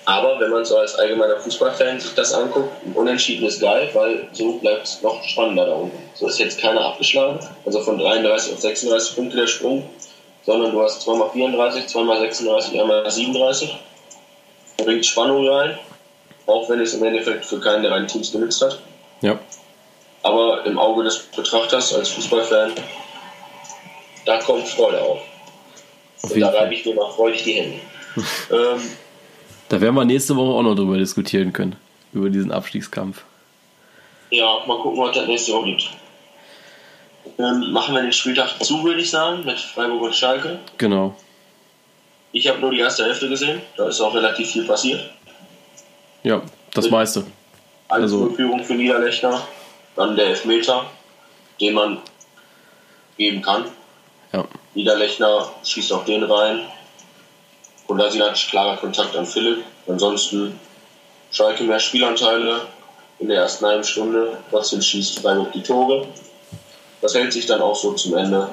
Aber wenn man so als allgemeiner Fußballfan sich das anguckt, ein Unentschieden ist geil, weil so bleibt es noch spannender da unten. So ist jetzt keiner abgeschlagen. Also von 33 auf 36 Punkte der Sprung sondern du hast zweimal 34, zweimal 36, einmal 37. Bringt Spannung rein, auch wenn es im Endeffekt für keinen der beiden Teams genützt hat. Ja. Aber im Auge des Betrachters als Fußballfan, da kommt Freude auf. auf Und da reibe ich mir mal freudig die Hände. ähm, da werden wir nächste Woche auch noch drüber diskutieren können, über diesen Abstiegskampf. Ja, mal gucken, was das nächste Woche gibt. Ähm, machen wir den Spieltag zu, würde ich sagen, mit Freiburg und Schalke. Genau. Ich habe nur die erste Hälfte gesehen, da ist auch relativ viel passiert. Ja, das mit meiste. Also Führung für Niederlechner, dann der Elfmeter, den man geben kann. Ja. Niederlechner schießt auch den rein. Und da hat klarer Kontakt an Philipp. Ansonsten Schalke mehr Spielanteile in der ersten halben Stunde. Trotzdem schießt Freiburg die Tore. Das hält sich dann auch so zum Ende.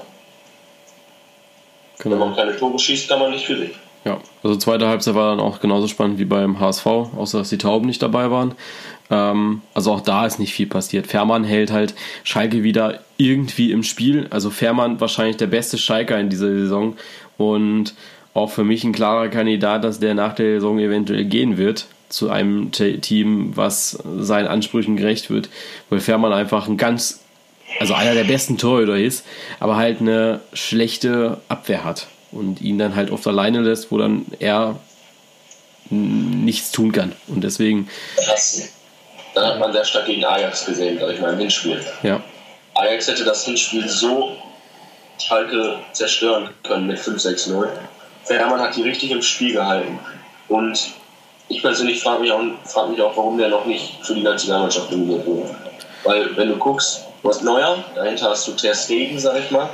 Genau. Wenn man keine Tore schießt, kann man nicht für sich. Ja, also zweite Halbzeit war dann auch genauso spannend wie beim HSV, außer dass die Tauben nicht dabei waren. Ähm, also auch da ist nicht viel passiert. Fährmann hält halt Schalke wieder irgendwie im Spiel. Also Fährmann wahrscheinlich der beste Schalker in dieser Saison. Und auch für mich ein klarer Kandidat, dass der nach der Saison eventuell gehen wird zu einem Team, was seinen Ansprüchen gerecht wird, weil Fährmann einfach ein ganz, also einer der besten Torhüter ist, aber halt eine schlechte Abwehr hat und ihn dann halt oft alleine lässt, wo dann er nichts tun kann. Und deswegen. Krass. Dann hat man sehr stark gegen Ajax gesehen, glaube ich mal, im Hinspiel. Ja. Ajax hätte das Hinspiel so Schalke zerstören können mit 5-6-0. Fährmann hat die richtig im Spiel gehalten. Und ich persönlich frage mich, auch, frag mich auch, warum der noch nicht für die Nationalmannschaft nominiert wurde. Weil, wenn du guckst, du hast Neuer, dahinter hast du Ter Stegen, sag ich mal,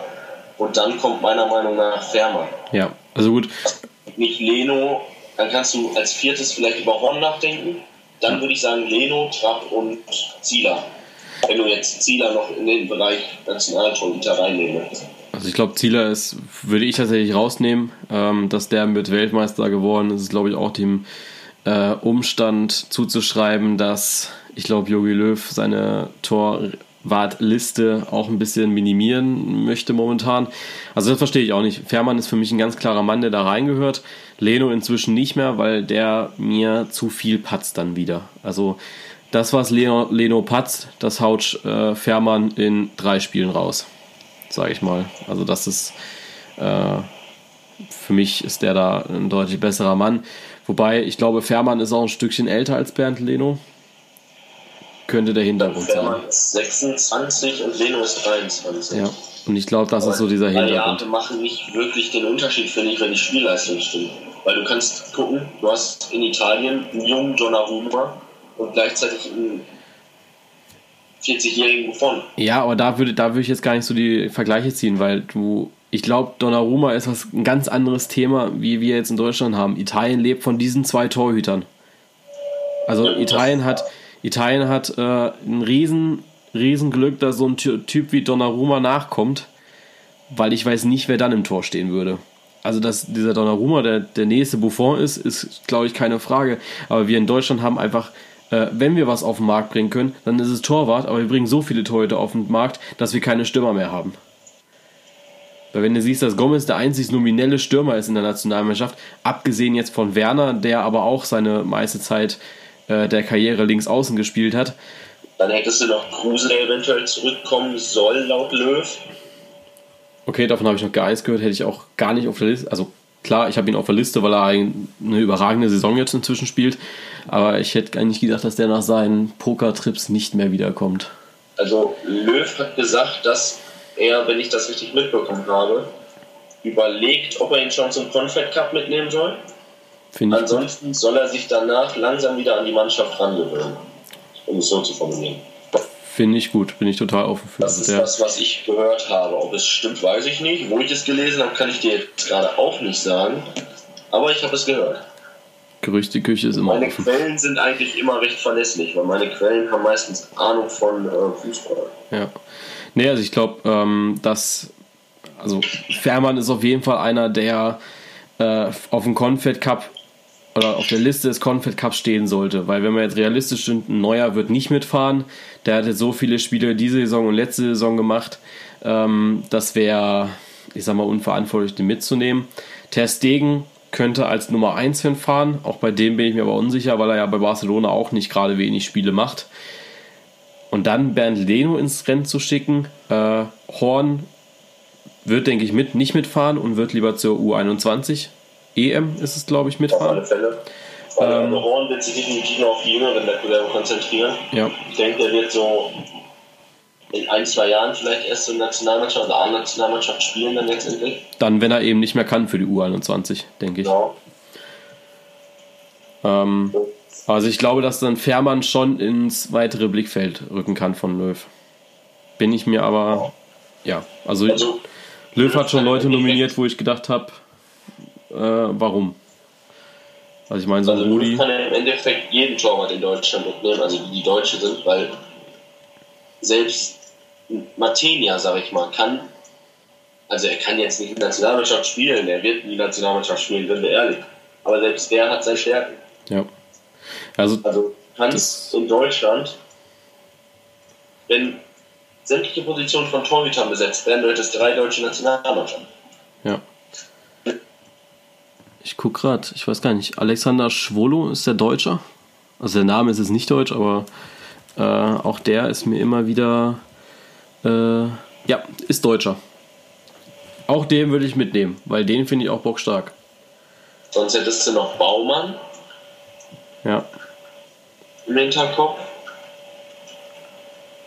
und dann kommt meiner Meinung nach Fährmann. Ja, also gut. Nicht Leno, dann kannst du als viertes vielleicht über Horn nachdenken. Dann würde ich sagen Leno, Trapp und Zieler. Wenn du jetzt Zieler noch in den Bereich Nationaltorhüter reinnehmen. Also ich glaube, Zieler ist, würde ich tatsächlich rausnehmen, ähm, dass der mit Weltmeister geworden ist, ist glaube ich auch dem äh, Umstand zuzuschreiben, dass ich glaube, Jogi Löw seine Torwartliste auch ein bisschen minimieren möchte momentan. Also das verstehe ich auch nicht. Fährmann ist für mich ein ganz klarer Mann, der da reingehört. Leno inzwischen nicht mehr, weil der mir zu viel patzt dann wieder. Also das, was Leno, Leno patzt, das haut äh, Fährmann in drei Spielen raus, sage ich mal. Also das ist äh, für mich ist der da ein deutlich besserer Mann. Wobei, ich glaube, Fährmann ist auch ein Stückchen älter als Bernd Leno. Könnte der Hintergrund sein. Fährmann ist 26 und Leno ist 23. Ja, und ich glaube, das Aber ist so dieser Hintergrund. Variante machen nicht wirklich den Unterschied, finde ich, wenn die Spielleistung stimmt. Weil du kannst gucken, du hast in Italien einen jungen Donnarumma und gleichzeitig einen 40-jährigen Buffon. Ja, aber da würde, da würde ich jetzt gar nicht so die Vergleiche ziehen, weil du ich glaube, Donnarumma ist was ein ganz anderes Thema, wie wir jetzt in Deutschland haben. Italien lebt von diesen zwei Torhütern. Also Italien hat, Italien hat äh, ein riesen, riesen Glück, dass so ein Typ wie Donnarumma nachkommt, weil ich weiß nicht, wer dann im Tor stehen würde. Also, dass dieser Donnarumma der, der nächste Buffon ist, ist, glaube ich, keine Frage. Aber wir in Deutschland haben einfach, äh, wenn wir was auf den Markt bringen können, dann ist es Torwart, aber wir bringen so viele Torhüter auf den Markt, dass wir keine Stürmer mehr haben. Weil wenn du siehst, dass Gomez der einzig nominelle Stürmer ist in der Nationalmannschaft, abgesehen jetzt von Werner, der aber auch seine meiste Zeit äh, der Karriere links außen gespielt hat. Dann hättest du noch Kruse, der eventuell zurückkommen soll, laut Löw. Okay, davon habe ich noch gar nichts gehört, hätte ich auch gar nicht auf der Liste. Also klar, ich habe ihn auf der Liste, weil er eine überragende Saison jetzt inzwischen spielt. Aber ich hätte nicht gedacht, dass der nach seinen Pokertrips nicht mehr wiederkommt. Also Löw hat gesagt, dass er, wenn ich das richtig mitbekommen habe, überlegt, ob er ihn schon zum Confed Cup mitnehmen soll. Ansonsten gut. soll er sich danach langsam wieder an die Mannschaft rangewöhnen, um es so zu formulieren. Finde ich gut, bin ich total offen für. Das ist ja. das, was ich gehört habe. Ob es stimmt, weiß ich nicht. Wo ich es gelesen habe, kann ich dir jetzt gerade auch nicht sagen. Aber ich habe es gehört. Gerüchteküche ist immer Meine offen. Quellen sind eigentlich immer recht verlässlich, weil meine Quellen haben meistens Ahnung von äh, Fußball. Ja. Nee, also ich glaube, ähm, dass also Fährmann ist auf jeden Fall einer, der äh, auf dem Confed Cup oder auf der Liste des Confed Cups stehen sollte, weil wenn man jetzt realistisch sind, ein Neuer wird nicht mitfahren. Der hat jetzt so viele Spiele diese Saison und letzte Saison gemacht, ähm, das wäre, ich sag mal, unverantwortlich, den mitzunehmen. Ter Stegen könnte als Nummer 1 hinfahren, auch bei dem bin ich mir aber unsicher, weil er ja bei Barcelona auch nicht gerade wenig Spiele macht. Und dann Bernd Leno ins Rennen zu schicken. Äh, Horn wird, denke ich, mit, nicht mitfahren und wird lieber zur U21. EM ist es, glaube ich, mitfahren. Auf alle Fälle. Ähm, Horn wird sich definitiv noch auf die jüngeren Wettbewerbe konzentrieren. Ja. Ich denke, der wird so in ein, zwei Jahren vielleicht erst in Nationalmannschaft oder A-Nationalmannschaft spielen dann letztendlich. Dann, wenn er eben nicht mehr kann für die U21, denke ich. Genau. Ähm, also ich glaube, dass dann Fährmann schon ins weitere Blickfeld rücken kann von Löw. Bin ich mir aber, ja, also, also Löw hat schon Leute nominiert, wo ich gedacht habe, äh, warum? Also ich meine, so also Rudi... kann ja im Endeffekt jeden Torwart in Deutschland mitnehmen, also die, die Deutsche sind, weil selbst Martinia, sag ich mal, kann, also er kann jetzt nicht in der Nationalmannschaft spielen, er wird in die Nationalmannschaft spielen, sind wir ehrlich. Aber selbst der hat seine Stärken. Ja. Also, also kannst in Deutschland, wenn sämtliche Positionen von Torhütern besetzt werden, du hättest drei deutsche Nationalmannschaften. Ja. Ich guck gerade, ich weiß gar nicht. Alexander Schwolo ist der Deutscher. Also der Name ist jetzt nicht deutsch, aber äh, auch der ist mir immer wieder. Äh, ja, ist Deutscher. Auch den würde ich mitnehmen, weil den finde ich auch bockstark. Sonst hättest du noch Baumann. Ja. Im Hinterkopf.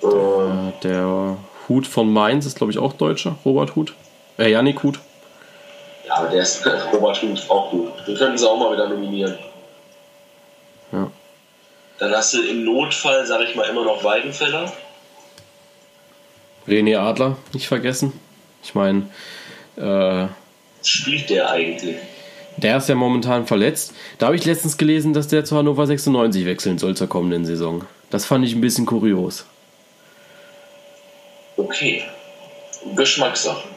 Ähm, der Hut von Mainz ist, glaube ich, auch Deutscher. Robert Hut. Äh, Janik Hut. Aber der ist Robert Hut auch gut. Den könnten sie auch mal wieder nominieren. Ja. Dann hast du im Notfall, sag ich mal, immer noch Weidenfeller. René Adler, nicht vergessen. Ich meine, äh, spielt der eigentlich? Der ist ja momentan verletzt. Da habe ich letztens gelesen, dass der zu Hannover 96 wechseln soll zur kommenden Saison. Das fand ich ein bisschen kurios. Okay. Geschmackssache.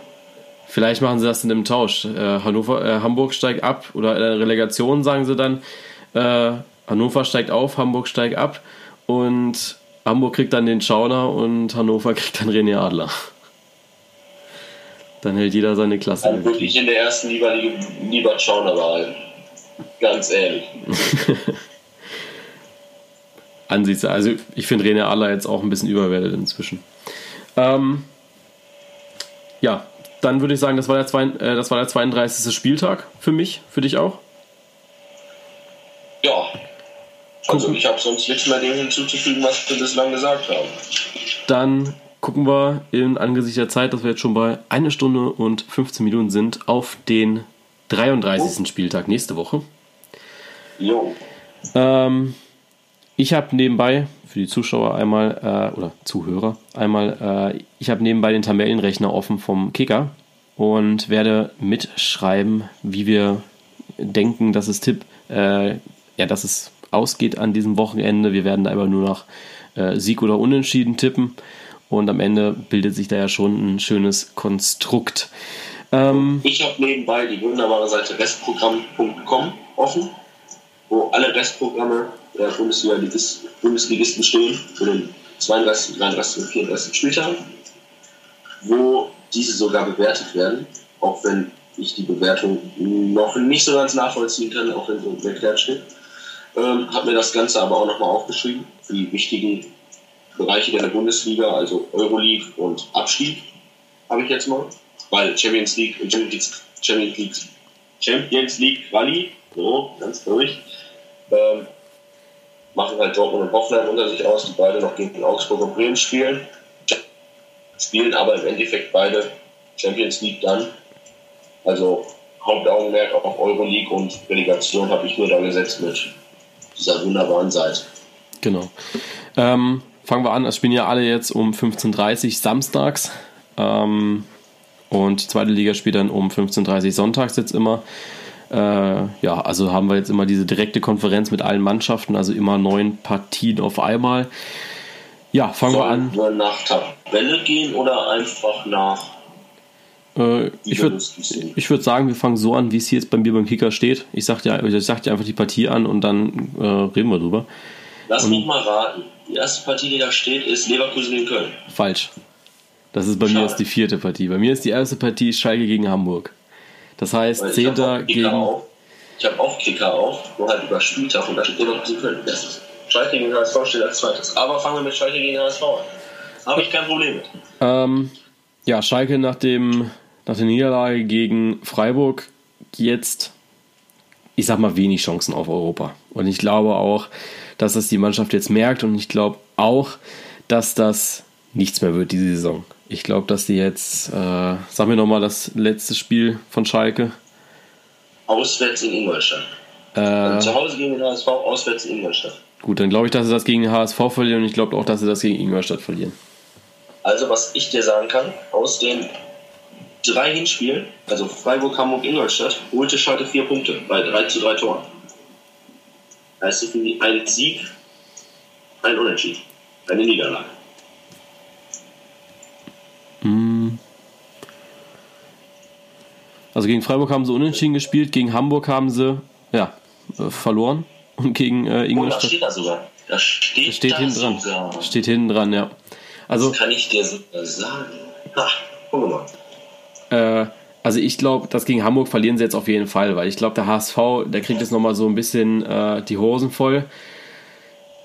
Vielleicht machen sie das in einem Tausch. Äh, Hannover, äh, Hamburg steigt ab oder in der Relegation sagen sie dann, äh, Hannover steigt auf, Hamburg steigt ab und Hamburg kriegt dann den Schauner und Hannover kriegt dann René Adler. Dann hält jeder seine Klasse. Dann würde ich in der ersten Liga lieber Schauner behalten. Ganz ehrlich. Ansichtssache. Also ich finde René Adler jetzt auch ein bisschen überwertet inzwischen. Ähm, ja, dann würde ich sagen, das war, der zwei, äh, das war der 32. Spieltag für mich, für dich auch. Ja. Also Gucken. ich habe sonst nichts mehr dem hinzuzufügen, was wir bislang gesagt haben. Dann gucken wir in Angesicht der Zeit, dass wir jetzt schon bei einer Stunde und 15 Minuten sind, auf den 33. Oh. Spieltag nächste Woche. Jo. Ähm, ich habe nebenbei, für die Zuschauer einmal, äh, oder Zuhörer, einmal, äh, ich habe nebenbei den Tabellenrechner offen vom Kicker und werde mitschreiben, wie wir denken, dass es Tipp, äh, ja, dass es ausgeht an diesem Wochenende. Wir werden da aber nur nach äh, Sieg oder Unentschieden tippen und am Ende bildet sich da ja schon ein schönes Konstrukt. Ähm, ich habe nebenbei die wunderbare Seite restprogramm.com offen, wo alle Restprogramme der Bundesliga-Bundesligisten stehen für den 32., 33. und 34. Spieltag, wo diese sogar bewertet werden, auch wenn ich die Bewertung noch nicht so ganz nachvollziehen kann, auch wenn so erklärt steht. Ähm, habe mir das Ganze aber auch nochmal aufgeschrieben für die wichtigen Bereiche der Bundesliga, also Euroleague und Abstieg, habe ich jetzt mal. Weil Champions League Champions League, Champions League Quali, so, ganz durch, ähm, machen halt Dortmund und Hoffenheim unter sich aus, die beide noch gegen Augsburg und Bremen spielen. Spielen aber im Endeffekt beide Champions League dann. Also Hauptaugenmerk auf Euroleague und Relegation habe ich nur da gesetzt mit dieser wunderbaren Seite. Genau. Ähm, fangen wir an. Es spielen ja alle jetzt um 15.30 Uhr samstags. Ähm, und die zweite Liga spielt dann um 15.30 Uhr sonntags jetzt immer. Äh, ja, also haben wir jetzt immer diese direkte Konferenz mit allen Mannschaften, also immer neun Partien auf einmal. Ja, fangen Sollen wir an. wir nach Tabelle gehen oder einfach nach. Äh, ich würde ich würd sagen, wir fangen so an, wie es hier jetzt bei mir beim Kicker steht. Ich sag dir, ich sag dir einfach die Partie an und dann äh, reden wir drüber. Lass und, mich mal raten. Die erste Partie, die da steht, ist Leverkusen in Köln. Falsch. Das ist bei Schade. mir jetzt die vierte Partie. Bei mir ist die erste Partie Schalke gegen Hamburg. Das heißt, Zehnter gegen. Auf. Ich habe auch Kicker auf, nur halt über Spieltag und da steht Leverkusen Köln. Das Schalke gegen HSV steht als zweites. Aber fangen wir mit Schalke gegen HSV an. Habe ich kein Problem mit. Ähm, ja, Schalke nach, dem, nach der Niederlage gegen Freiburg jetzt, ich sag mal, wenig Chancen auf Europa. Und ich glaube auch, dass das die Mannschaft jetzt merkt und ich glaube auch, dass das nichts mehr wird diese Saison. Ich glaube, dass die jetzt, äh, sag mir nochmal das letzte Spiel von Schalke. Auswärts in Ingolstadt. Äh, also zu Hause gegen den HSV, auswärts in Ingolstadt. Gut, dann glaube ich, dass sie das gegen den HSV verlieren und ich glaube auch, dass sie das gegen Ingolstadt verlieren. Also, was ich dir sagen kann, aus den drei Hinspielen, also Freiburg, Hamburg, Ingolstadt, holte Schalke vier Punkte bei 3 zu 3 Toren. Heißt für die ein Sieg, ein Unentschieden, eine Niederlage. Hm. Also gegen Freiburg haben sie unentschieden gespielt, gegen Hamburg haben sie ja, äh, verloren und gegen äh, Ingolstadt. Oh, da steht da sogar. Da steht, das steht da hinten dran. Sogar. Steht hinten dran, ja. Also, das kann ich dir sogar sagen. Ha, guck mal. Äh, Also ich glaube, das gegen Hamburg verlieren sie jetzt auf jeden Fall, weil ich glaube, der HSV, der kriegt jetzt nochmal so ein bisschen äh, die Hosen voll.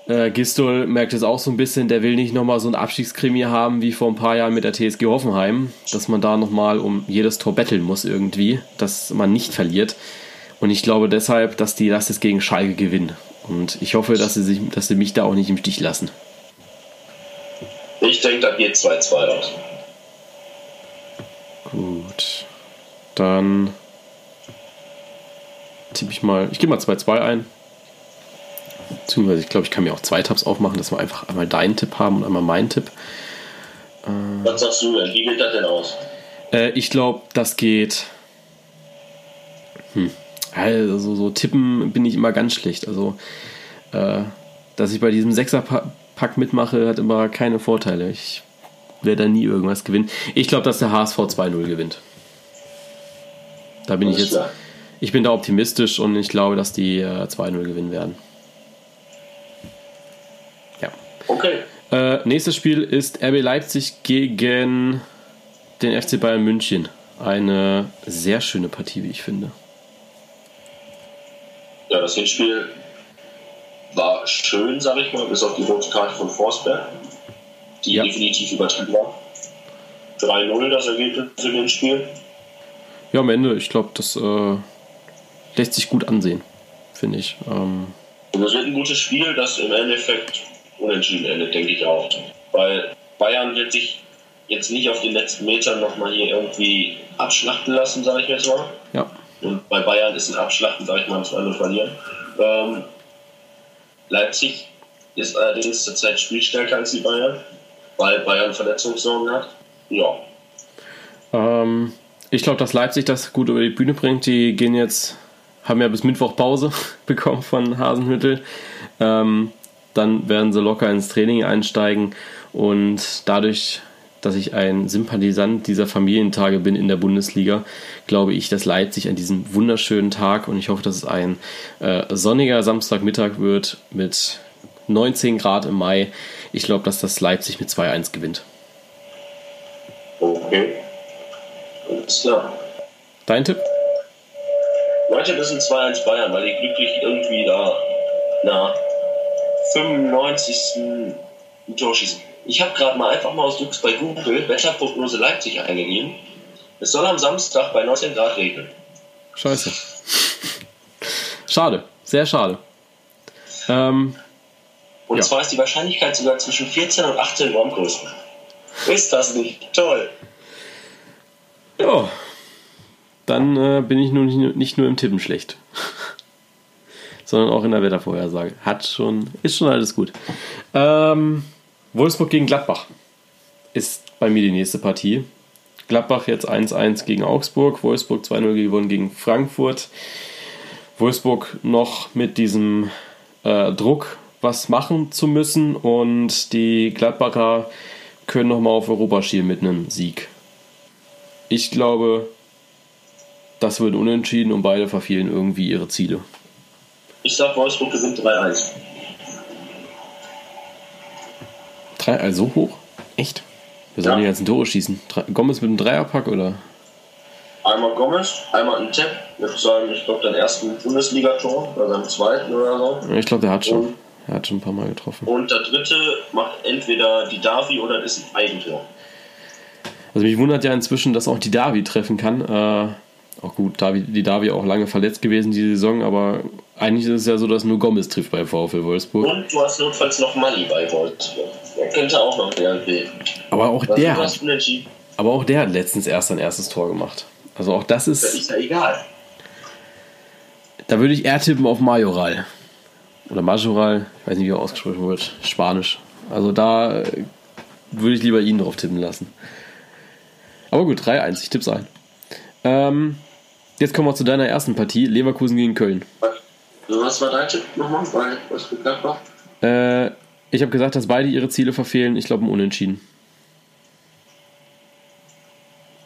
Äh, Gistol merkt es auch so ein bisschen, der will nicht nochmal so ein Abstiegskrimi haben wie vor ein paar Jahren mit der TSG Hoffenheim, dass man da nochmal um jedes Tor betteln muss irgendwie, dass man nicht verliert. Und ich glaube deshalb, dass die das jetzt gegen Schalke gewinnen. Und ich hoffe, dass sie, sich, dass sie mich da auch nicht im Stich lassen. Ich denke, da geht 2-2 aus. Gut. Dann tippe ich mal, ich gebe mal 2-2 ein. Beziehungsweise, ich glaube, ich kann mir auch zwei Tabs aufmachen, dass wir einfach einmal deinen Tipp haben und einmal meinen Tipp. Was sagst du denn? Wie geht das denn aus? Äh, ich glaube, das geht. Hm. Also, so tippen bin ich immer ganz schlecht. Also, äh, dass ich bei diesem Sechserpack mitmache, hat immer keine Vorteile. Ich werde da nie irgendwas gewinnen. Ich glaube, dass der HSV 2-0 gewinnt. Da bin ich jetzt. Ich bin da optimistisch und ich glaube, dass die äh, 2-0 gewinnen werden. Ja. Okay. Äh, nächstes Spiel ist RB Leipzig gegen den FC Bayern München. Eine sehr schöne Partie, wie ich finde. Ja, das Hinspiel war schön, sag ich mal, bis auf die rote Karte von Forsberg, die ja. definitiv übertrieben war. 3-0 das Ergebnis für den Spiel. Ja, am Ende, ich glaube, das äh, lässt sich gut ansehen, finde ich. Ähm Und das wird ein gutes Spiel, das im Endeffekt unentschieden endet, denke ich auch. Weil Bayern wird sich jetzt nicht auf den letzten Metern nochmal hier irgendwie abschlachten lassen, sage ich jetzt mal. Ja. Und bei Bayern ist ein Abschlachten, sage ich mal, das andere verlieren. Ähm, Leipzig ist allerdings zurzeit spielstärker als die Bayern, weil Bayern Verletzungssorgen hat. Ja. Ähm, ich glaube, dass Leipzig das gut über die Bühne bringt. Die gehen jetzt, haben ja bis Mittwoch Pause bekommen von Hasenhüttel. Ähm, dann werden sie locker ins Training einsteigen und dadurch, dass ich ein Sympathisant dieser Familientage bin in der Bundesliga, glaube ich, dass Leipzig an diesem wunderschönen Tag und ich hoffe, dass es ein äh, sonniger Samstagmittag wird mit 19 Grad im Mai. Ich glaube, dass das Leipzig mit 2-1 gewinnt. Okay. Alles klar. Dein Tipp? Mein Tipp ist ein 2-1 Bayern, weil die glücklich irgendwie da nach 95. ein Tor schießen. Ich habe gerade mal einfach mal aus Dux bei Google Wetterprognose Leipzig eingegeben. Es soll am Samstag bei 19 Grad regnen. Scheiße. Schade, sehr schade. Ähm, und ja. zwar ist die Wahrscheinlichkeit sogar zwischen 14 und 18 Uhr am größten. Ist das nicht toll? Ja, dann äh, bin ich nun nicht, nicht nur im Tippen schlecht, sondern auch in der Wettervorhersage. Hat schon, ist schon alles gut. Ähm, Wolfsburg gegen Gladbach ist bei mir die nächste Partie. Gladbach jetzt 1-1 gegen Augsburg, Wolfsburg 2-0 gewonnen gegen Frankfurt. Wolfsburg noch mit diesem äh, Druck, was machen zu müssen und die Gladbacher können nochmal auf Europa schielen mit einem Sieg. Ich glaube, das wird unentschieden und beide verfehlen irgendwie ihre Ziele. Ich sag, Wolfsburg gewinnt 3-1. 3 also so hoch? Echt? Wir sollen ja. die ganzen Tore schießen. Gomez mit einem Dreierpack oder? Einmal Gomez, einmal ein Tepp mit seinem, ich glaube, deinem ersten Bundesligator oder seinem zweiten oder so. Ich glaube, der hat schon. Und, er hat schon ein paar Mal getroffen. Und der dritte macht entweder die Davi oder ist ein Eigentor. Also mich wundert ja inzwischen, dass auch die Davi treffen kann. Äh, auch gut, Davi, die Davi auch lange verletzt gewesen die Saison, aber eigentlich ist es ja so, dass nur Gomez trifft bei VfL Wolfsburg. Und du hast notfalls noch Money bei Wolfsburg. Der könnte auch noch irgendwie. Aber auch Was der hat, aber auch der hat letztens erst sein erstes Tor gemacht. Also auch das ist. Das ist ja egal. Da würde ich eher tippen auf Majoral. Oder Majoral, ich weiß nicht, wie er ausgesprochen wird. Spanisch. Also da äh, würde ich lieber ihn drauf tippen lassen. Aber gut, 3-1, ich tipp's ein. Ähm, jetzt kommen wir zu deiner ersten Partie, Leverkusen gegen Köln. Was war dein Tipp nochmal? Was für Gladbach? Äh, ich habe gesagt, dass beide ihre Ziele verfehlen. Ich glaube, ein Unentschieden.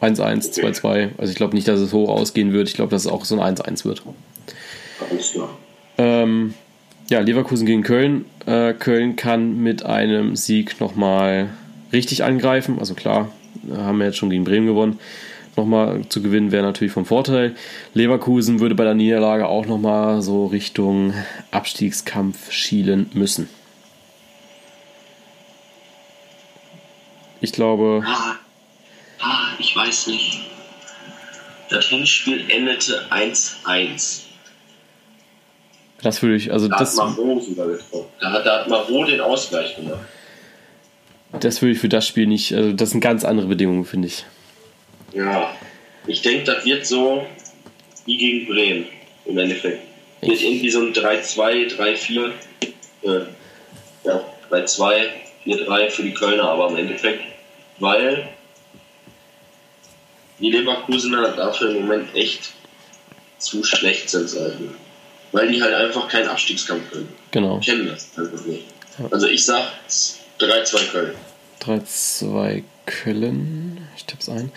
1-1, 2-2. Also ich glaube nicht, dass es hoch ausgehen wird. Ich glaube, dass es auch so ein 1-1 wird. Alles klar. Ähm, ja, Leverkusen gegen Köln. Äh, Köln kann mit einem Sieg nochmal richtig angreifen. Also klar, haben wir jetzt schon gegen Bremen gewonnen. Nochmal zu gewinnen wäre natürlich vom Vorteil. Leverkusen würde bei der Niederlage auch nochmal so Richtung Abstiegskampf schielen müssen. Ich glaube. Ah, ah, ich weiß nicht. Das Hinspiel endete 1-1. Das würde ich, also da das. Hat Maro sogar getroffen. Da hat, da hat Maro den Ausgleich gemacht. Das würde ich für das Spiel nicht, also das sind ganz andere Bedingungen, finde ich. Ja, ich denke, das wird so wie gegen Bremen im Endeffekt. Wird irgendwie so ein 3-2, 3-4, äh, ja, 3-2, 4-3 für die Kölner, aber im Endeffekt weil die Leverkusener dafür im Moment echt zu schlecht sind, sage Weil die halt einfach keinen Abstiegskampf können. Genau. Kennen das einfach nicht. Also ich sag 3-2 Köln. 3-2 Köln. Ich tipp's ein.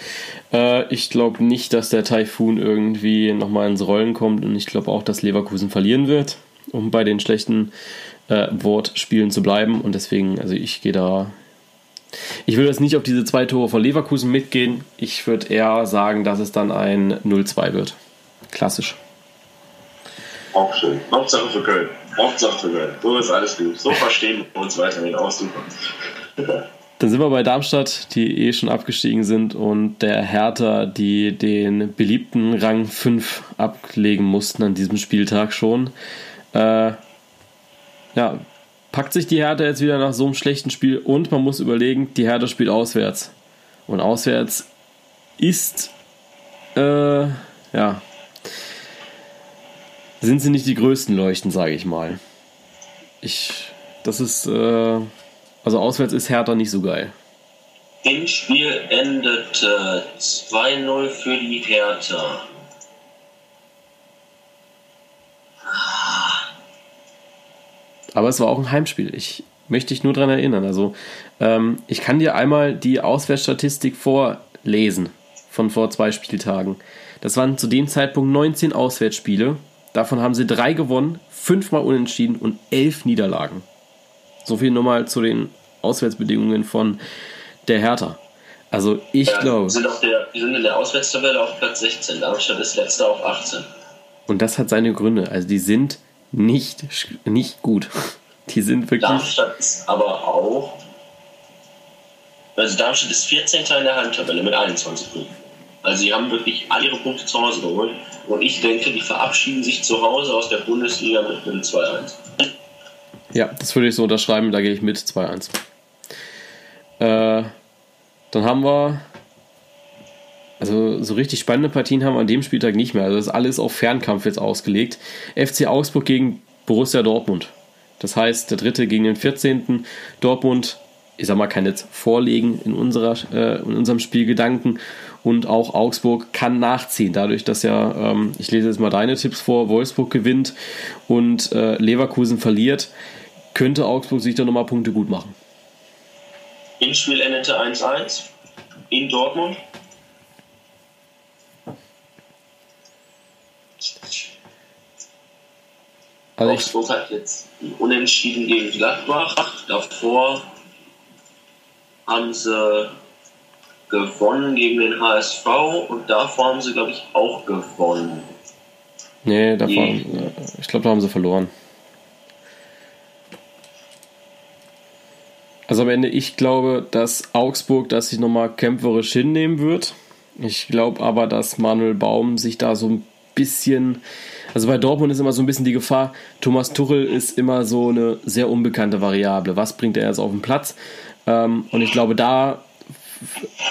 Äh, ich glaube nicht, dass der Taifun irgendwie nochmal ins Rollen kommt und ich glaube auch, dass Leverkusen verlieren wird, um bei den schlechten äh, Wortspielen zu bleiben. Und deswegen, also ich gehe da ich würde jetzt nicht auf diese zwei Tore von Leverkusen mitgehen. Ich würde eher sagen, dass es dann ein 0-2 wird. Klassisch. Auch schön. Hauptsache für Köln. Hauptsache für Köln. So ist alles gut. So verstehen wir uns weiterhin aus. Super. Dann sind wir bei Darmstadt, die eh schon abgestiegen sind und der Hertha, die den beliebten Rang 5 ablegen mussten an diesem Spieltag schon. Äh, ja, packt sich die Hertha jetzt wieder nach so einem schlechten Spiel und man muss überlegen, die Hertha spielt auswärts. Und auswärts ist, äh, ja, sind sie nicht die größten Leuchten, sage ich mal. Ich, das ist, äh, also auswärts ist Hertha nicht so geil. Spiel endete 2-0 für die Hertha. Aber es war auch ein Heimspiel. Ich möchte dich nur daran erinnern. Also, ähm, ich kann dir einmal die Auswärtsstatistik vorlesen von vor zwei Spieltagen. Das waren zu dem Zeitpunkt 19 Auswärtsspiele. Davon haben sie drei gewonnen, fünfmal unentschieden und elf Niederlagen. So viel nochmal zu den Auswärtsbedingungen von der Hertha. Also ich ja, glaube. Die sind in der Auswärtstabelle auf Platz 16, Darmstadt ist letzter auf 18. Und das hat seine Gründe. Also die sind nicht, nicht gut. Die sind wirklich. Darmstadt ist aber auch. Also Darmstadt ist 14. in der Heimtabelle mit 21 Punkten. Also sie haben wirklich alle ihre Punkte zu Hause geholt. Und ich denke, die verabschieden sich zu Hause aus der Bundesliga mit einem 2-1. Ja, das würde ich so unterschreiben, da gehe ich mit 2-1. Äh, dann haben wir also so richtig spannende Partien haben wir an dem Spieltag nicht mehr. Also das ist alles auf Fernkampf jetzt ausgelegt. FC Augsburg gegen Borussia Dortmund. Das heißt, der dritte gegen den 14. Dortmund, ich sag mal, kann jetzt vorlegen in, unserer, äh, in unserem Spielgedanken. Und auch Augsburg kann nachziehen, dadurch, dass ja, ähm, ich lese jetzt mal deine Tipps vor, Wolfsburg gewinnt und äh, Leverkusen verliert, könnte Augsburg sich da nochmal Punkte gut machen. Hinspiel endete 1-1 in Dortmund. Also Augsburg hat jetzt unentschieden gegen Gladbach. Davor haben sie gewonnen gegen den HSV und davor haben sie, glaube ich, auch gewonnen. Nee, davor, Die, ich glaube, da haben sie verloren. Also am Ende, ich glaube, dass Augsburg das sich nochmal kämpferisch hinnehmen wird. Ich glaube aber, dass Manuel Baum sich da so ein bisschen also bei Dortmund ist immer so ein bisschen die Gefahr, Thomas Tuchel ist immer so eine sehr unbekannte Variable. Was bringt er jetzt auf den Platz? Ähm, und ich glaube, da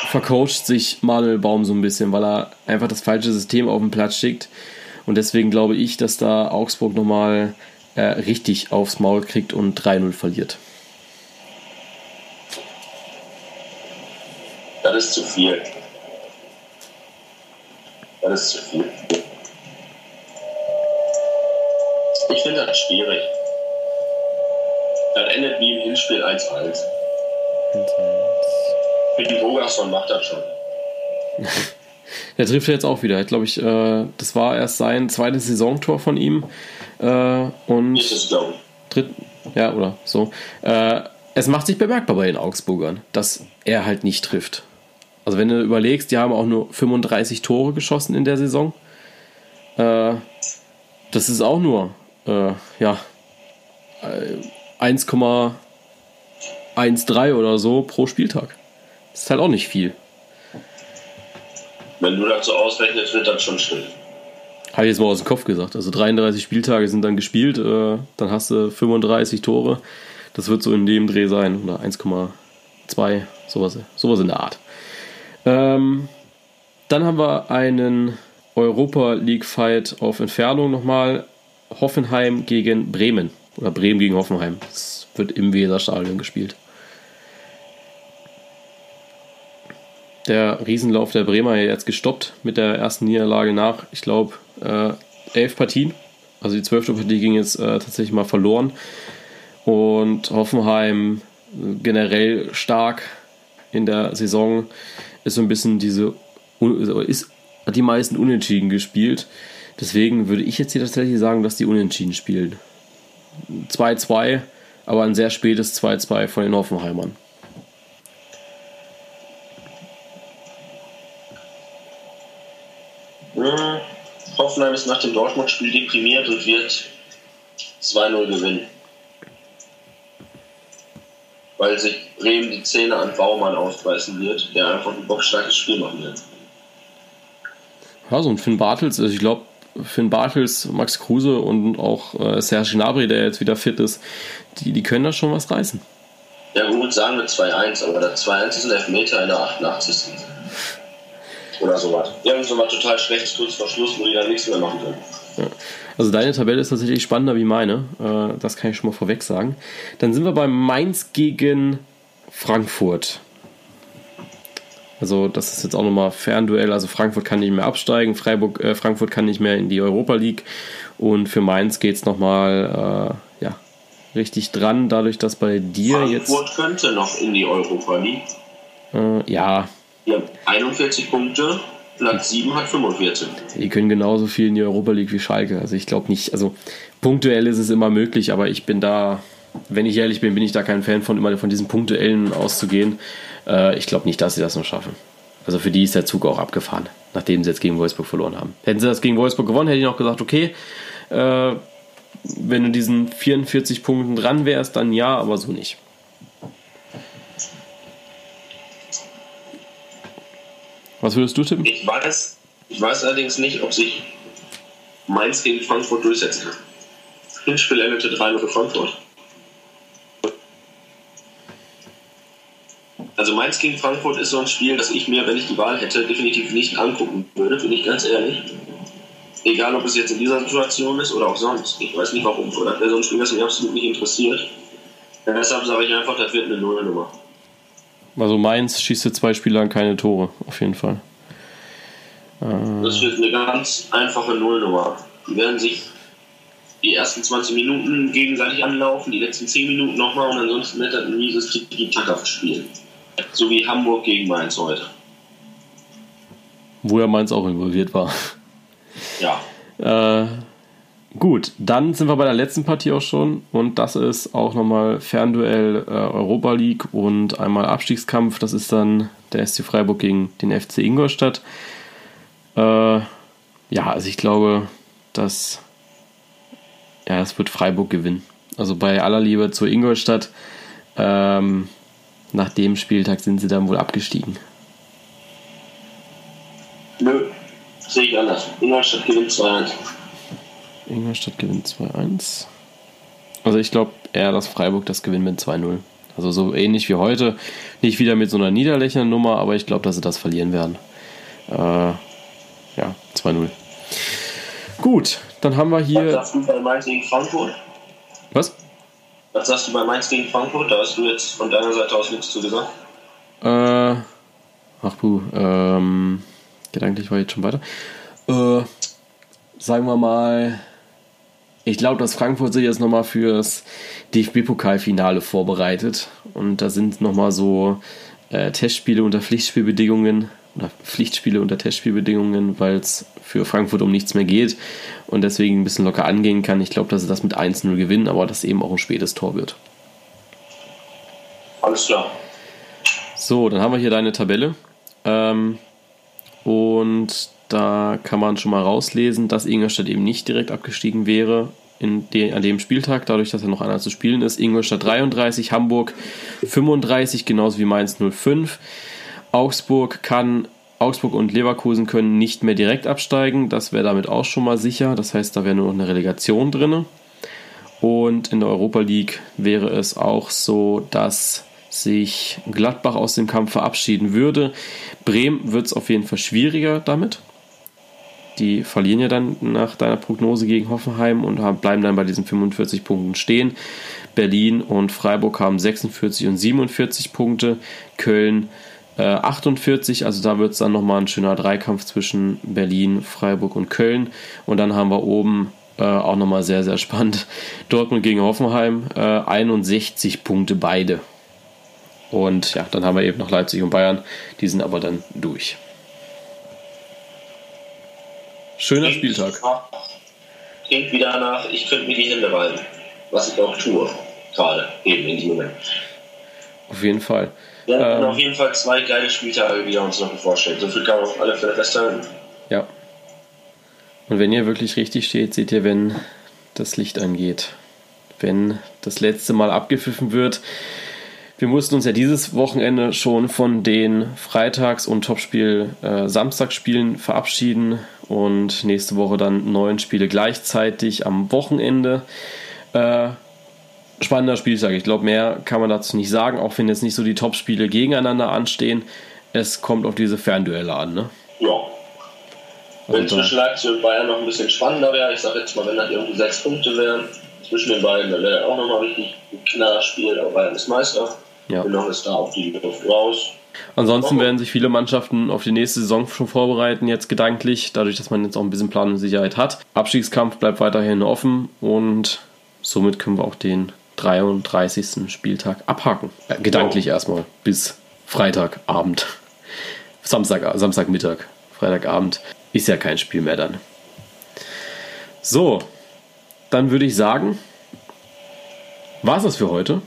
vercoacht sich Manuel Baum so ein bisschen, weil er einfach das falsche System auf den Platz schickt. Und deswegen glaube ich, dass da Augsburg nochmal äh, richtig aufs Maul kriegt und 3-0 verliert. Das ist zu viel. Das ist zu viel. Ich finde das schwierig. Das endet wie im Hinspiel 1-1. Für die Bogerson macht das schon. Der trifft jetzt auch wieder. Ich glaube, ich, äh, das war erst sein zweites Saisontor von ihm. Äh, und ist es, glaube Dritt, ja, oder so. Äh, es macht sich bemerkbar bei den Augsburgern, dass er halt nicht trifft. Also wenn du überlegst, die haben auch nur 35 Tore geschossen in der Saison. Äh, das ist auch nur äh, ja, 1,13 oder so pro Spieltag. Das ist halt auch nicht viel. Wenn du dazu ausrechnest, wird das schon schlimm. Habe ich jetzt mal aus dem Kopf gesagt. Also 33 Spieltage sind dann gespielt, äh, dann hast du 35 Tore. Das wird so in dem Dreh sein. Oder 1,2, sowas, sowas in der Art. Ähm, dann haben wir einen Europa League Fight auf Entfernung nochmal. Hoffenheim gegen Bremen. Oder Bremen gegen Hoffenheim. Das wird im Weserstadion gespielt. Der Riesenlauf der Bremer jetzt gestoppt mit der ersten Niederlage nach, ich glaube, äh, elf Partien. Also die zwölfte Partie ging jetzt äh, tatsächlich mal verloren. Und Hoffenheim äh, generell stark in der Saison ist so ein bisschen diese ist hat die meisten Unentschieden gespielt. Deswegen würde ich jetzt hier tatsächlich sagen, dass die Unentschieden spielen. 2-2, aber ein sehr spätes 2-2 von den Hoffenheimern. Hm, Hoffenheim ist nach dem Dortmund-Spiel deprimiert und wird 2-0 gewinnen. Weil sich Bremen die Zähne an Baumann aufreißen wird, der einfach ein bockstarkes Spiel machen wird. Ja, so ein Finn Bartels, also ich glaube, Finn Bartels, Max Kruse und auch äh, Serge Gnabry, der jetzt wieder fit ist, die, die können da schon was reißen. Ja gut, sagen wir 2-1, aber der 2-1 ist ein Elfmeter in der 88. Oder sowas. Irgend so was total schlechtes kurz vor Schluss, wo die dann nichts mehr machen können. Ja. Also deine Tabelle ist tatsächlich spannender wie meine. Äh, das kann ich schon mal vorweg sagen. Dann sind wir bei Mainz gegen Frankfurt. Also das ist jetzt auch nochmal Fernduell. Also Frankfurt kann nicht mehr absteigen, Freiburg, äh, Frankfurt kann nicht mehr in die Europa League. Und für Mainz geht es nochmal äh, ja, richtig dran, dadurch, dass bei dir Frankfurt jetzt... Frankfurt könnte noch in die Europa League. Äh, ja. Ja, 41 Punkte, Platz 7 hat 45. Die können genauso viel in die Europa League wie Schalke. Also ich glaube nicht, also punktuell ist es immer möglich, aber ich bin da, wenn ich ehrlich bin, bin ich da kein Fan von, immer von diesen punktuellen auszugehen. Äh, ich glaube nicht, dass sie das noch schaffen. Also für die ist der Zug auch abgefahren, nachdem sie jetzt gegen Wolfsburg verloren haben. Hätten sie das gegen Wolfsburg gewonnen, hätte ich noch gesagt, okay, äh, wenn du diesen 44 Punkten dran wärst, dann ja, aber so nicht. Was würdest du tippen? Ich weiß, ich weiß allerdings nicht, ob sich Mainz gegen Frankfurt durchsetzen kann. Hinspiel endete 3-0 für Frankfurt. Also Mainz gegen Frankfurt ist so ein Spiel, das ich mir, wenn ich die Wahl hätte, definitiv nicht angucken würde, bin ich ganz ehrlich. Egal, ob es jetzt in dieser Situation ist oder auch sonst. Ich weiß nicht warum. Oder so ein Spiel, das mich absolut nicht interessiert. Deshalb sage ich einfach, das wird eine Nullnummer. Also Mainz schießt jetzt zwei Spieler an keine Tore, auf jeden Fall. Äh das wird eine ganz einfache Nullnummer. Die werden sich die ersten 20 Minuten gegenseitig anlaufen, die letzten 10 Minuten nochmal und ansonsten wird das ein mieses Tiki-Taka-Spiel. So wie Hamburg gegen Mainz heute. Wo ja Mainz auch involviert war. Ja. Äh, gut, dann sind wir bei der letzten Partie auch schon und das ist auch nochmal Fernduell äh, Europa League und einmal Abstiegskampf. Das ist dann der SC Freiburg gegen den FC Ingolstadt. Äh, ja, also ich glaube, dass ja, es wird Freiburg gewinnen. Also bei aller Liebe zu Ingolstadt. Ähm, nach dem Spieltag sind sie dann wohl abgestiegen. Nö, sehe ich anders. Ingolstadt gewinnt 2-1. Ingolstadt gewinnt 2-1. Also ich glaube eher, dass Freiburg das gewinnt mit 2-0. Also so ähnlich wie heute. Nicht wieder mit so einer niederlächernden Nummer, aber ich glaube, dass sie das verlieren werden. Äh, ja, 2-0. Gut, dann haben wir hier. Was sagst du bei Mainz gegen Frankfurt? Was? Was sagst du bei Mainz gegen Frankfurt? Da hast du jetzt von deiner Seite aus nichts zu gesagt. Äh, ach puh, ähm, gedanklich war ich jetzt schon weiter. Äh, sagen wir mal, ich glaube, dass Frankfurt sich jetzt nochmal fürs DFB-Pokalfinale vorbereitet. Und da sind nochmal so äh, Testspiele unter Pflichtspielbedingungen oder Pflichtspiele unter Testspielbedingungen, weil es für Frankfurt um nichts mehr geht und deswegen ein bisschen locker angehen kann. Ich glaube, dass sie das mit 1-0 gewinnen, aber dass eben auch ein spätes Tor wird. Alles klar. So, dann haben wir hier deine Tabelle Ähm, und da kann man schon mal rauslesen, dass Ingolstadt eben nicht direkt abgestiegen wäre in de, an dem Spieltag, dadurch, dass er noch einer zu spielen ist. Ingolstadt 33, Hamburg 35, genauso wie Mainz 05. Augsburg kann Augsburg und Leverkusen können nicht mehr direkt absteigen. Das wäre damit auch schon mal sicher. Das heißt, da wäre nur noch eine Relegation drin. Und in der Europa League wäre es auch so, dass sich Gladbach aus dem Kampf verabschieden würde. Bremen wird es auf jeden Fall schwieriger damit. Die verlieren ja dann nach deiner Prognose gegen Hoffenheim und bleiben dann bei diesen 45 Punkten stehen. Berlin und Freiburg haben 46 und 47 Punkte. Köln äh, 48, also da wird es dann nochmal ein schöner Dreikampf zwischen Berlin, Freiburg und Köln. Und dann haben wir oben äh, auch nochmal sehr, sehr spannend Dortmund gegen Hoffenheim, äh, 61 Punkte beide. Und ja, dann haben wir eben noch Leipzig und Bayern, die sind aber dann durch. Schöner Spieltag. Klingt wieder nach, ich könnte mir die Hände reiben. Was ich auch tue, gerade eben in diesem Moment. Auf jeden Fall. Wir haben ähm, auf jeden Fall zwei geile Spieltage, die wir uns noch vorstellen. So viel kann man auf alle Fälle festhalten. Ja. Und wenn ihr wirklich richtig steht, seht ihr, wenn das Licht angeht. Wenn das letzte Mal abgepfiffen wird. Wir mussten uns ja dieses Wochenende schon von den Freitags- und Topspiel äh, verabschieden und nächste Woche dann neun Spiele gleichzeitig am Wochenende. Äh, spannender Spieltag. Ich glaube, mehr kann man dazu nicht sagen, auch wenn jetzt nicht so die Top-Spiele gegeneinander anstehen. Es kommt auf diese Fernduelle an, ne? Ja. Wenn also, zwischen Leipzig und Bayern noch ein bisschen spannender wäre, ich sage jetzt mal, wenn das irgendwie sechs Punkte wären zwischen den beiden, dann wäre auch nochmal richtig ein Knallerspiel, aber Bayern ist Meister. Ja. Genau ist da auf die Luft raus. Ansonsten werden sich viele Mannschaften auf die nächste Saison schon vorbereiten, jetzt gedanklich, dadurch, dass man jetzt auch ein bisschen Planungssicherheit hat. Abstiegskampf bleibt weiterhin offen und somit können wir auch den 33. Spieltag abhaken. Äh, gedanklich ja. erstmal bis Freitagabend. Samstag, Samstagmittag, Freitagabend ist ja kein Spiel mehr dann. So, dann würde ich sagen, war es das für heute.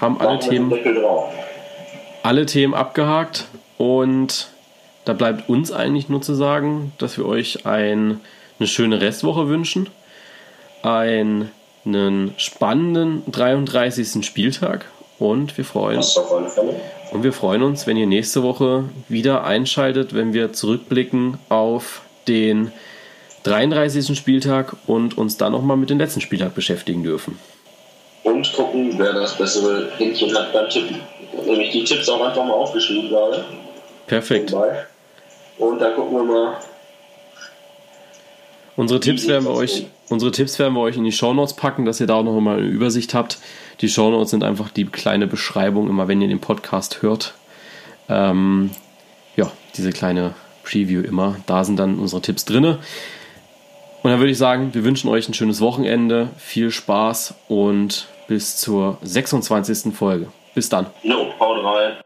Haben alle Themen, alle Themen abgehakt und da bleibt uns eigentlich nur zu sagen, dass wir euch ein, eine schöne Restwoche wünschen. Ein einen spannenden 33. Spieltag und wir freuen und wir freuen uns, wenn ihr nächste Woche wieder einschaltet, wenn wir zurückblicken auf den 33. Spieltag und uns dann nochmal mit dem letzten Spieltag beschäftigen dürfen. Und gucken, wer das bessere Händchen hat beim Tippen. Nämlich die Tipps auch einfach mal aufgeschrieben gerade. Perfekt. Und dann gucken wir mal, Unsere Tipps werden wir euch, unsere Tipps werden wir euch in die Shownotes packen, dass ihr da auch noch mal eine Übersicht habt. Die Shownotes sind einfach die kleine Beschreibung, immer wenn ihr den Podcast hört. Ähm, ja, diese kleine Preview immer. Da sind dann unsere Tipps drin. Und dann würde ich sagen, wir wünschen euch ein schönes Wochenende, viel Spaß und bis zur 26. Folge. Bis dann. Jo, haut rein.